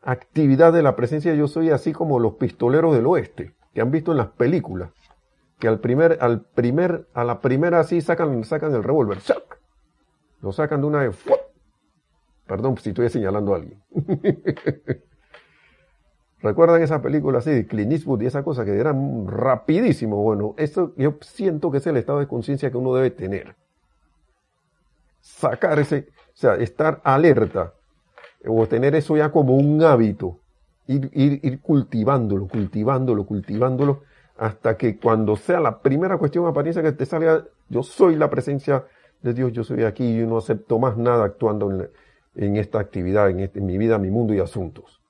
actividad de la presencia yo soy así como los pistoleros del oeste, que han visto en las películas, que al primer, al primer, a la primera así sacan, sacan el revólver, lo sacan de una vez, perdón si estoy señalando a alguien. ¿Recuerdan esa película así de Clint Eastwood y esa cosa que eran rapidísimo? Bueno, eso yo siento que es el estado de conciencia que uno debe tener. Sacar ese, o sea, estar alerta o tener eso ya como un hábito, ir, ir, cultivándolo, cultivándolo, cultivándolo, hasta que cuando sea la primera cuestión apariencia que te salga, yo soy la presencia de Dios, yo soy aquí y no acepto más nada actuando en, esta actividad, en, este, mi vida, mi mundo y asuntos.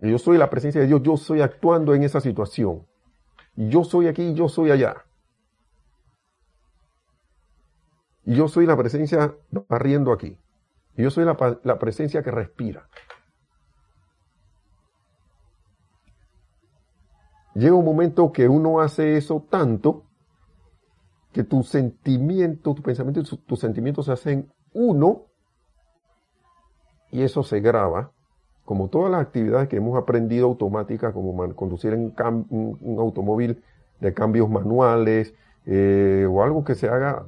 Yo soy la presencia de Dios, yo soy actuando en esa situación. Yo soy aquí, yo soy allá. Yo soy la presencia barriendo aquí. Yo soy la, presencia que respira. Llega un momento que uno hace eso tanto que tu sentimiento, tu pensamiento y tus sentimientos se hacen uno y eso se graba, como todas las actividades que hemos aprendido automáticas, como conducir en un, automóvil de cambios manuales, eh, o algo que se haga,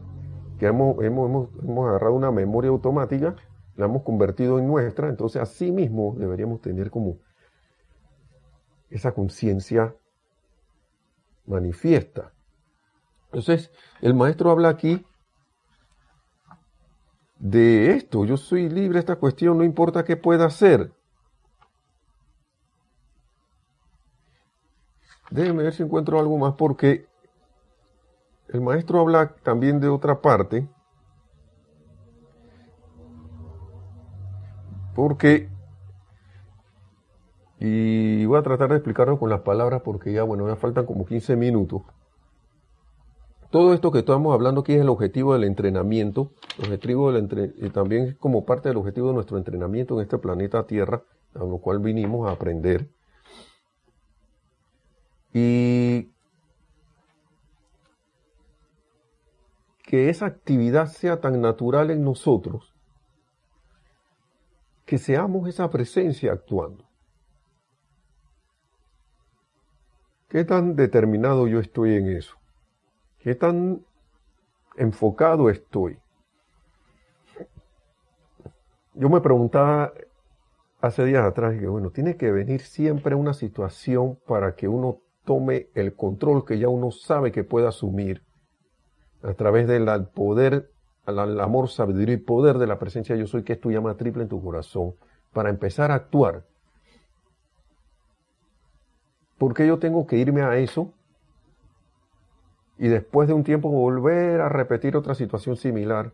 que hemos, hemos, hemos, agarrado una memoria automática, la hemos convertido en nuestra, entonces así mismo deberíamos tener como esa conciencia manifiesta. Entonces, el maestro habla aquí de esto, yo soy libre de esta cuestión, no importa qué pueda hacer. Déjenme ver si encuentro algo más porque el maestro habla también de otra parte. Porque, y voy a tratar de explicarlo con las palabras porque ya, bueno, ya faltan como 15 minutos. Todo esto que estamos hablando aquí es el objetivo del entrenamiento, del y también es como parte del objetivo de nuestro entrenamiento en este planeta Tierra, a lo cual vinimos a aprender. Y que esa actividad sea tan natural en nosotros, que seamos esa presencia actuando. ¿Qué tan determinado yo estoy en eso? ¿Qué tan enfocado estoy? Yo me preguntaba hace días atrás que, bueno, tiene que venir siempre una situación para que uno tome el control que ya uno sabe que puede asumir a través del poder, al amor, sabiduría y poder de la presencia yo soy, que es tu llama triple en tu corazón, para empezar a actuar. ¿Por qué yo tengo que irme a eso? Y después de un tiempo volver a repetir otra situación similar.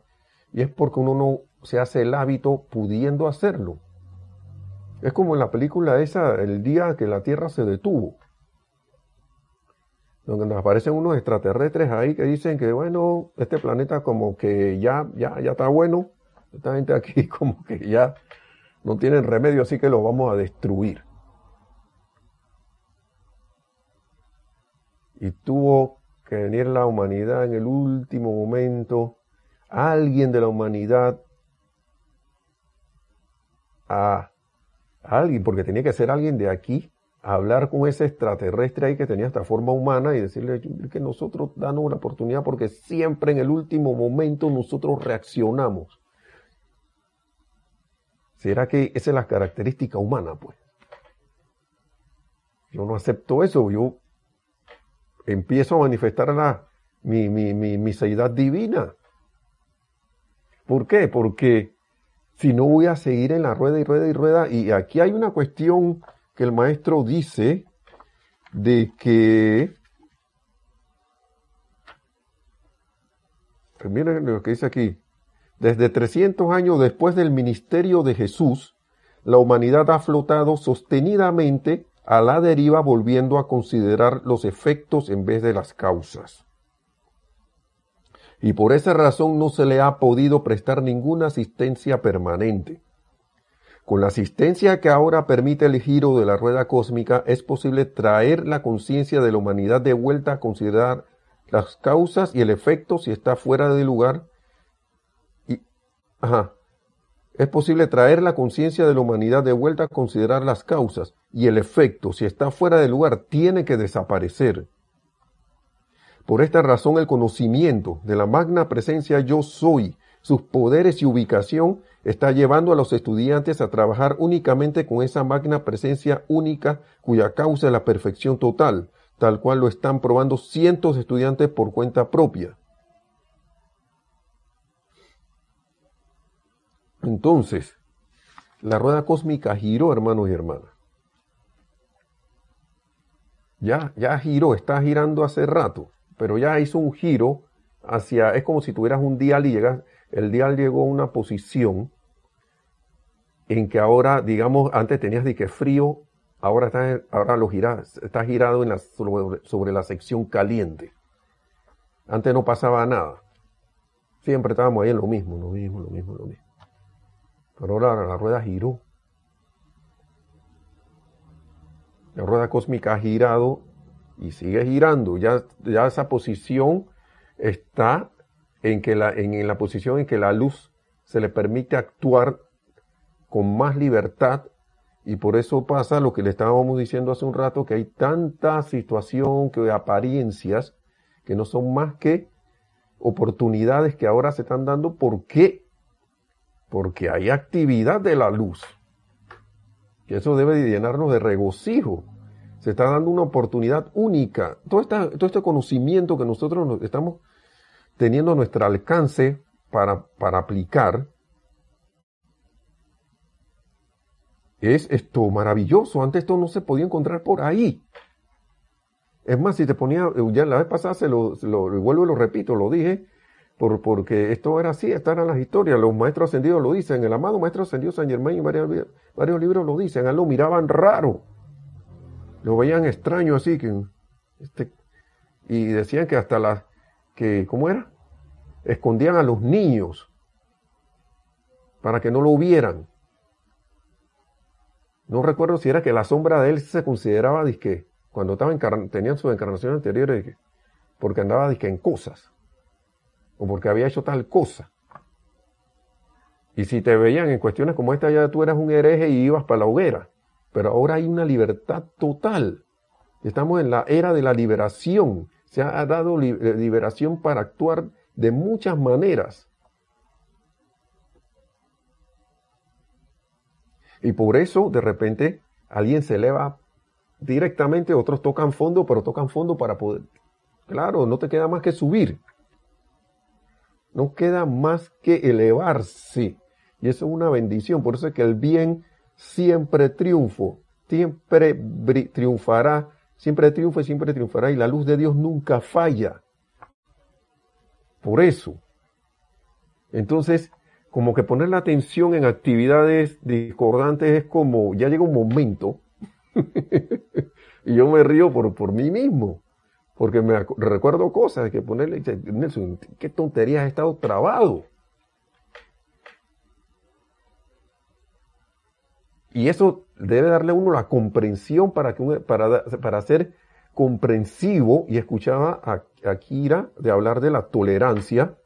Y es porque uno no se hace el hábito pudiendo hacerlo. Es como en la película esa, el día que la Tierra se detuvo donde nos aparecen unos extraterrestres ahí que dicen que, bueno, este planeta como que ya, ya, ya está bueno, esta gente aquí como que ya no tienen remedio, así que lo vamos a destruir. Y tuvo que venir la humanidad en el último momento, alguien de la humanidad, a alguien, porque tenía que ser alguien de aquí, hablar con ese extraterrestre ahí que tenía esta forma humana y decirle que nosotros danos una oportunidad porque siempre en el último momento nosotros reaccionamos. ¿Será que esa es la característica humana, pues? Yo no acepto eso, yo empiezo a manifestar la, mi, mi, mi, mi seidad divina. ¿Por qué? Porque si no voy a seguir en la rueda y rueda y rueda, y aquí hay una cuestión que el maestro dice de que, miren lo que dice aquí, desde 300 años después del ministerio de Jesús, la humanidad ha flotado sostenidamente a la deriva volviendo a considerar los efectos en vez de las causas. Y por esa razón no se le ha podido prestar ninguna asistencia permanente. Con la asistencia que ahora permite el giro de la rueda cósmica, es posible traer la conciencia de la humanidad de vuelta a considerar las causas y el efecto si está fuera de lugar. Y, ajá, es posible traer la conciencia de la humanidad de vuelta a considerar las causas y el efecto si está fuera de lugar tiene que desaparecer. Por esta razón el conocimiento de la magna presencia yo soy, sus poderes y ubicación está llevando a los estudiantes a trabajar únicamente con esa magna presencia única cuya causa es la perfección total, tal cual lo están probando cientos de estudiantes por cuenta propia. Entonces, la rueda cósmica giró, hermanos y hermanas. Ya, ya giró, está girando hace rato, pero ya hizo un giro hacia, es como si tuvieras un dial y llegas, el dial llegó a una posición en que ahora, digamos, antes tenías de que frío, ahora está, ahora lo giras, está girado en la, sobre, la sección caliente. Antes no pasaba nada. Siempre estábamos ahí en lo mismo, lo mismo, lo mismo, lo mismo. Pero ahora la rueda giró. La rueda cósmica ha girado y sigue girando. Ya, ya esa posición está en, que la, en la posición en que la luz se le permite actuar con más libertad y por eso pasa lo que le estábamos diciendo hace un rato, que hay tanta situación que apariencias que no son más que oportunidades que ahora se están dando. ¿Por qué? Porque hay actividad de la luz. Que eso debe llenarnos de regocijo. Se está dando una oportunidad única. Todo, todo este conocimiento que nosotros estamos teniendo a nuestro alcance para, para aplicar, es esto maravilloso. Antes esto no se podía encontrar por ahí. Es más, si te ponía, ya la vez pasada se lo, vuelvo y lo repito, lo dije, por, porque esto era así, estas eran las historias. Los maestros ascendidos lo dicen, el amado maestro ascendido San Germain y varios, varios libros lo dicen, a lo miraban raro. Lo veían extraño así, que, este, y decían que hasta las, que, ¿cómo era? Escondían a los niños para que no lo vieran. No recuerdo si era que la sombra de él se consideraba disque, cuando estaba tenían su encarnación anterior, porque andaba disque en cosas, o porque había hecho tal cosa. Y si te veían en cuestiones como esta, ya tú eras un hereje y ibas para la hoguera. Pero ahora hay una libertad total. Estamos en la era de la liberación. Se ha dado eh, liberación para actuar de muchas maneras. Y por eso, de repente, alguien se eleva directamente, otros tocan fondo, pero tocan fondo para poder... Claro, no te queda más que subir. No queda más que elevarse. Y eso es una bendición. Por eso es que el bien siempre triunfo, siempre triunfará, siempre triunfa y siempre triunfará. Y la luz de Dios nunca falla. Por eso. Entonces, como que poner la atención en actividades discordantes es como, ya llega un momento, y yo me río por, por mí mismo, porque me recuerdo cosas que ponerle, Nelson, qué tonterías he estado trabado. Y eso debe darle a uno la comprensión para, que para, para ser comprensivo, y escuchaba a, a Kira de hablar de la tolerancia,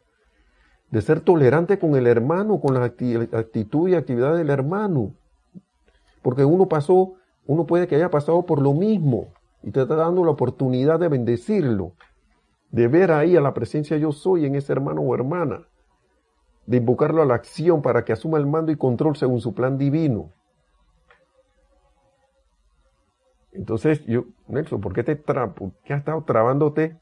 de ser tolerante con el hermano, con la actitud y actividad del hermano. Porque uno pasó, uno puede que haya pasado por lo mismo y te está dando la oportunidad de bendecirlo, de ver ahí a la presencia yo soy en ese hermano o hermana, de invocarlo a la acción para que asuma el mando y control según su plan divino. Entonces, yo, Nelson, ¿por qué te tra qué has estado trabándote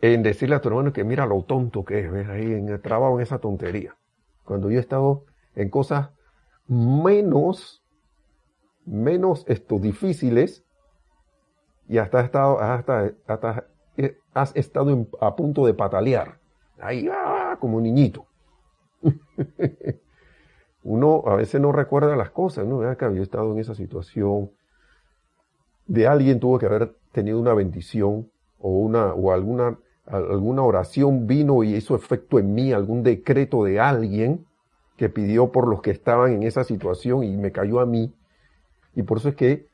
en decirle a tu hermano que mira lo tonto que es, ves ahí en el trabajo en esa tontería. Cuando yo he estado en cosas menos, menos esto, difíciles, y hasta, estado, hasta, hasta has estado a punto de patalear. Ahí, ah, como niñito. Uno a veces no recuerda las cosas, ¿no? Que había estado en esa situación. De alguien tuvo que haber tenido una bendición o una, o alguna alguna oración vino y hizo efecto en mí, algún decreto de alguien que pidió por los que estaban en esa situación y me cayó a mí. Y por eso es que,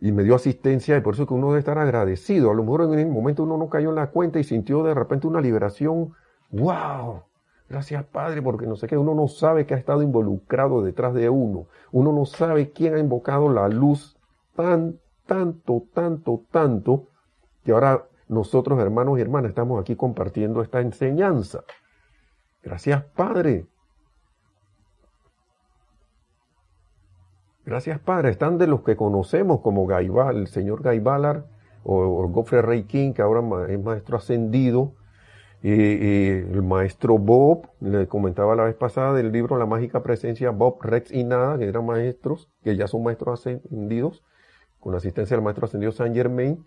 y me dio asistencia, y por eso es que uno debe estar agradecido. A lo mejor en el momento uno no cayó en la cuenta y sintió de repente una liberación. ¡Wow! Gracias Padre, porque no sé qué, uno no sabe que ha estado involucrado detrás de uno. Uno no sabe quién ha invocado la luz tan, tanto, tanto, tanto, que ahora nosotros, hermanos y hermanas, estamos aquí compartiendo esta enseñanza. Gracias, Padre. Gracias, Padre. Están de los que conocemos como Gaibal, el señor Gaibalar o, Godfrey Ray King, que ahora es maestro ascendido. Y, el maestro Bob, le comentaba la vez pasada del libro La mágica presencia, Bob, Rex y Nada, que eran maestros, que ya son maestros ascendidos, con asistencia del maestro ascendido Saint Germain.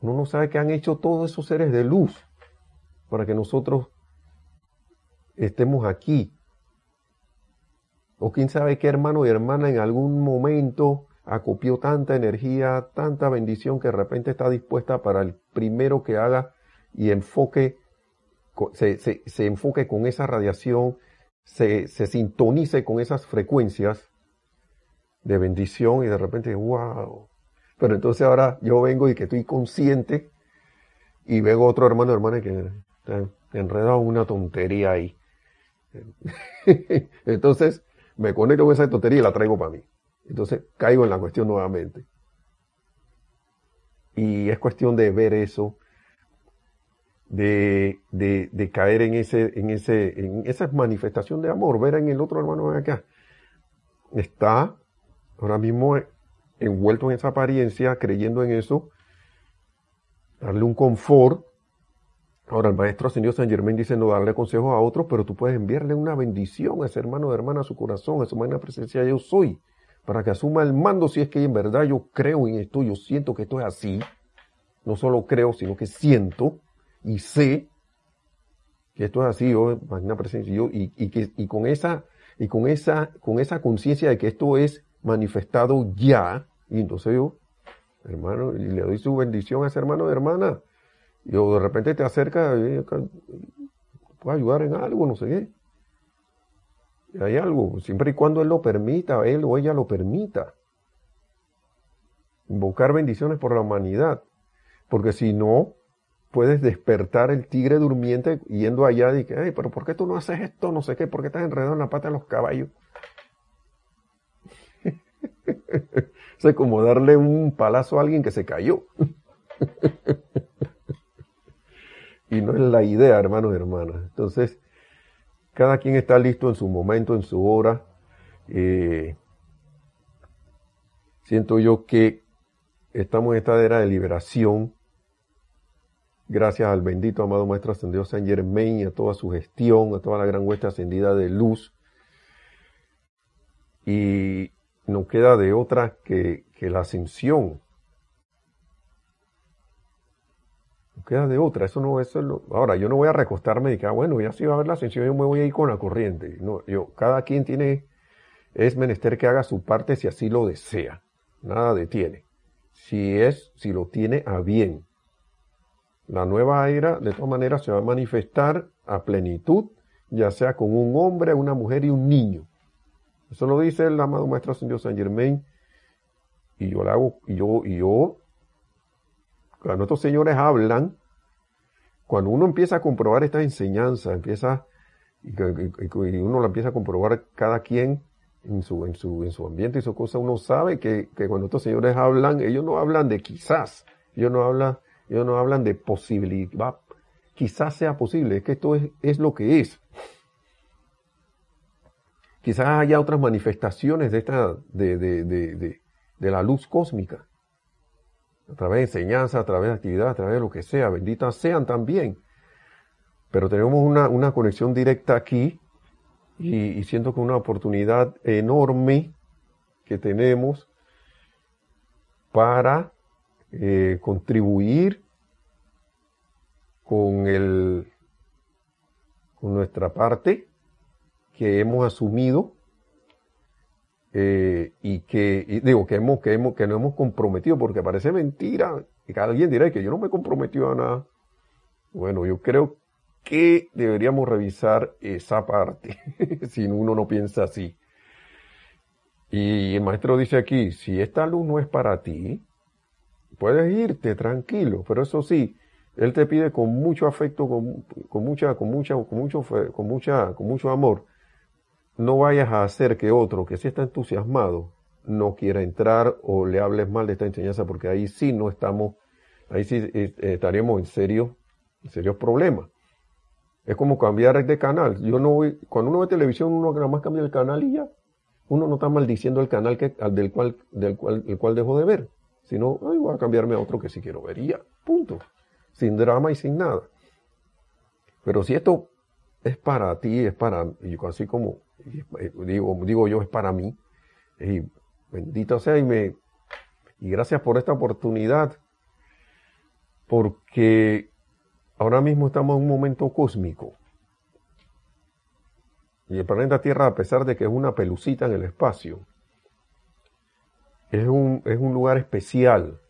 Uno no sabe qué han hecho todos esos seres de luz para que nosotros estemos aquí. O quién sabe qué hermano y hermana en algún momento acopió tanta energía, tanta bendición que de repente está dispuesta para el primero que haga y enfoque, se, se, enfoque con esa radiación, se, se sintonice con esas frecuencias de bendición y de repente, wow, pero entonces ahora yo vengo y que estoy consciente y veo otro hermano hermana que está enredado una tontería ahí. entonces me conecto con esa tontería y la traigo para mí. Entonces caigo en la cuestión nuevamente. Y es cuestión de ver eso de, de, caer en ese, en ese, en esa manifestación de amor, ver en el otro hermano acá. Está ahora mismo envuelto en esa apariencia, creyendo en eso, darle un confort. Ahora el maestro ascendido San Germán dice no darle consejos a otros, pero tú puedes enviarle una bendición a ese hermano de hermana a su corazón, a su magna presencia yo soy, para que asuma el mando si es que en verdad yo creo en esto, yo siento que esto es así. No solo creo, sino que siento y sé que esto es así, yo, magna presencia, yo, y, y, que, y con esa, y con esa, con esa conciencia de que esto es manifestado ya, y entonces yo, hermano, y le doy su bendición a ese hermano de hermana, y de repente te acerca, y, puede ayudar en algo, no sé qué. Hay algo, siempre y cuando él lo permita, él o ella lo permita. Invocar bendiciones por la humanidad. Porque si no, puedes despertar el tigre durmiente yendo allá y que, pero ¿por qué tú no haces esto? No sé qué, ¿por qué estás enredado en la pata de los caballos? es como darle un palazo a alguien que se cayó. y no es la idea, hermanos y hermanas. Entonces, cada quien está listo en su momento, en su hora. Eh, siento yo que estamos en esta era de liberación gracias al bendito amado Maestro Ascendido San Germain y a toda su gestión, a toda la gran huesta ascendida de luz. Y no queda de otra que, la ascensión. No queda de otra, eso no es Ahora, yo no voy a recostarme y que, ah, bueno, ya si va a haber la ascensión, yo me voy a ir con la corriente. No, yo, cada quien tiene, es menester que haga su parte si así lo desea. Nada detiene. Si es, si lo tiene a bien. La nueva era, de todas maneras, se va a manifestar a plenitud, ya sea con un hombre, una mujer y un niño. Eso lo dice el amado Maestro Ascendido San Germain. Y yo lo hago, y yo, y yo, cuando estos señores hablan, cuando uno empieza a comprobar esta enseñanza, empieza, y, uno la empieza a comprobar cada quien en su, en su, en su ambiente y su cosa, uno sabe que, que cuando estos señores hablan, ellos no hablan de quizás, ellos no hablan ellos no hablan de posibilidad. Quizás sea posible, es que esto es, lo que es. Quizás haya otras manifestaciones de, esta, de, de, la luz cósmica. A través de enseñanza, a través de actividad, a través de lo que sea. Benditas sean también. Pero tenemos una, conexión directa aquí y, siento que una oportunidad enorme que tenemos para eh, contribuir con, el, con nuestra parte que hemos asumido eh, y que digo que hemos que hemos que no hemos comprometido porque parece mentira y alguien dirá que yo no me he comprometido a nada bueno yo creo que deberíamos revisar esa parte si uno no piensa así y el maestro dice aquí si esta luz no es para ti puedes irte tranquilo, pero eso sí, él te pide con mucho afecto, con, mucha, con mucha, con mucho, con mucha, con mucho amor. No vayas a hacer que otro que sí está entusiasmado no quiera entrar o le hables mal de esta enseñanza, porque ahí sí no estamos, ahí sí eh, estaríamos en serio, en serios problemas. Es como cambiar de canal. Yo no voy, cuando uno ve televisión, uno nada más cambia el canal y ya. Uno no está maldiciendo el canal del cual, del cual, el cual dejó de ver sino, voy a cambiarme a otro que sí quiero ver y ya, punto. Sin drama y sin nada. Pero si esto es para ti, es para, y así como digo, digo yo, es para mí, y bendito sea y me, y gracias por esta oportunidad, porque ahora mismo estamos en un momento cósmico. Y el planeta Tierra, a pesar de que es una pelucita en el espacio, es un, es un lugar especial,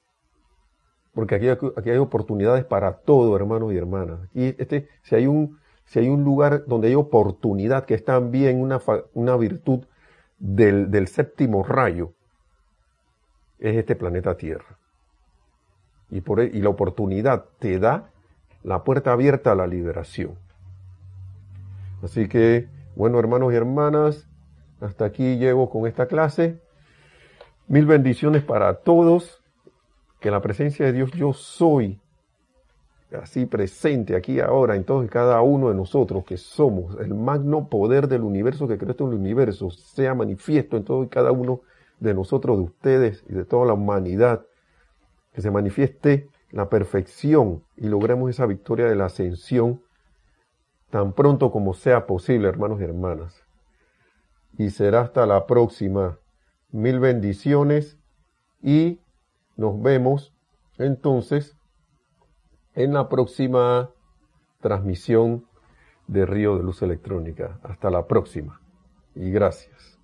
porque aquí, aquí hay oportunidades para todo, hermanos y hermanas. Y este, si hay un, si hay un lugar donde hay oportunidad, que es también una, una virtud del, del séptimo rayo, es este planeta Tierra. Y, por, e, y la oportunidad te da la puerta abierta a la liberación. Así que, bueno, hermanos y hermanas, hasta aquí llego con esta clase. Mil bendiciones para todos. Que la presencia de Dios yo soy así presente aquí ahora en todos y cada uno de nosotros que somos el magno poder del universo que creó este universo, sea manifiesto en todo y cada uno de nosotros, de ustedes y de toda la humanidad, que se manifieste la perfección y logremos esa victoria de la ascensión tan pronto como sea posible, hermanos y hermanas. Y será hasta la próxima. Mil bendiciones y nos vemos entonces en la próxima transmisión de Río de Luz Electrónica. Hasta la próxima y gracias.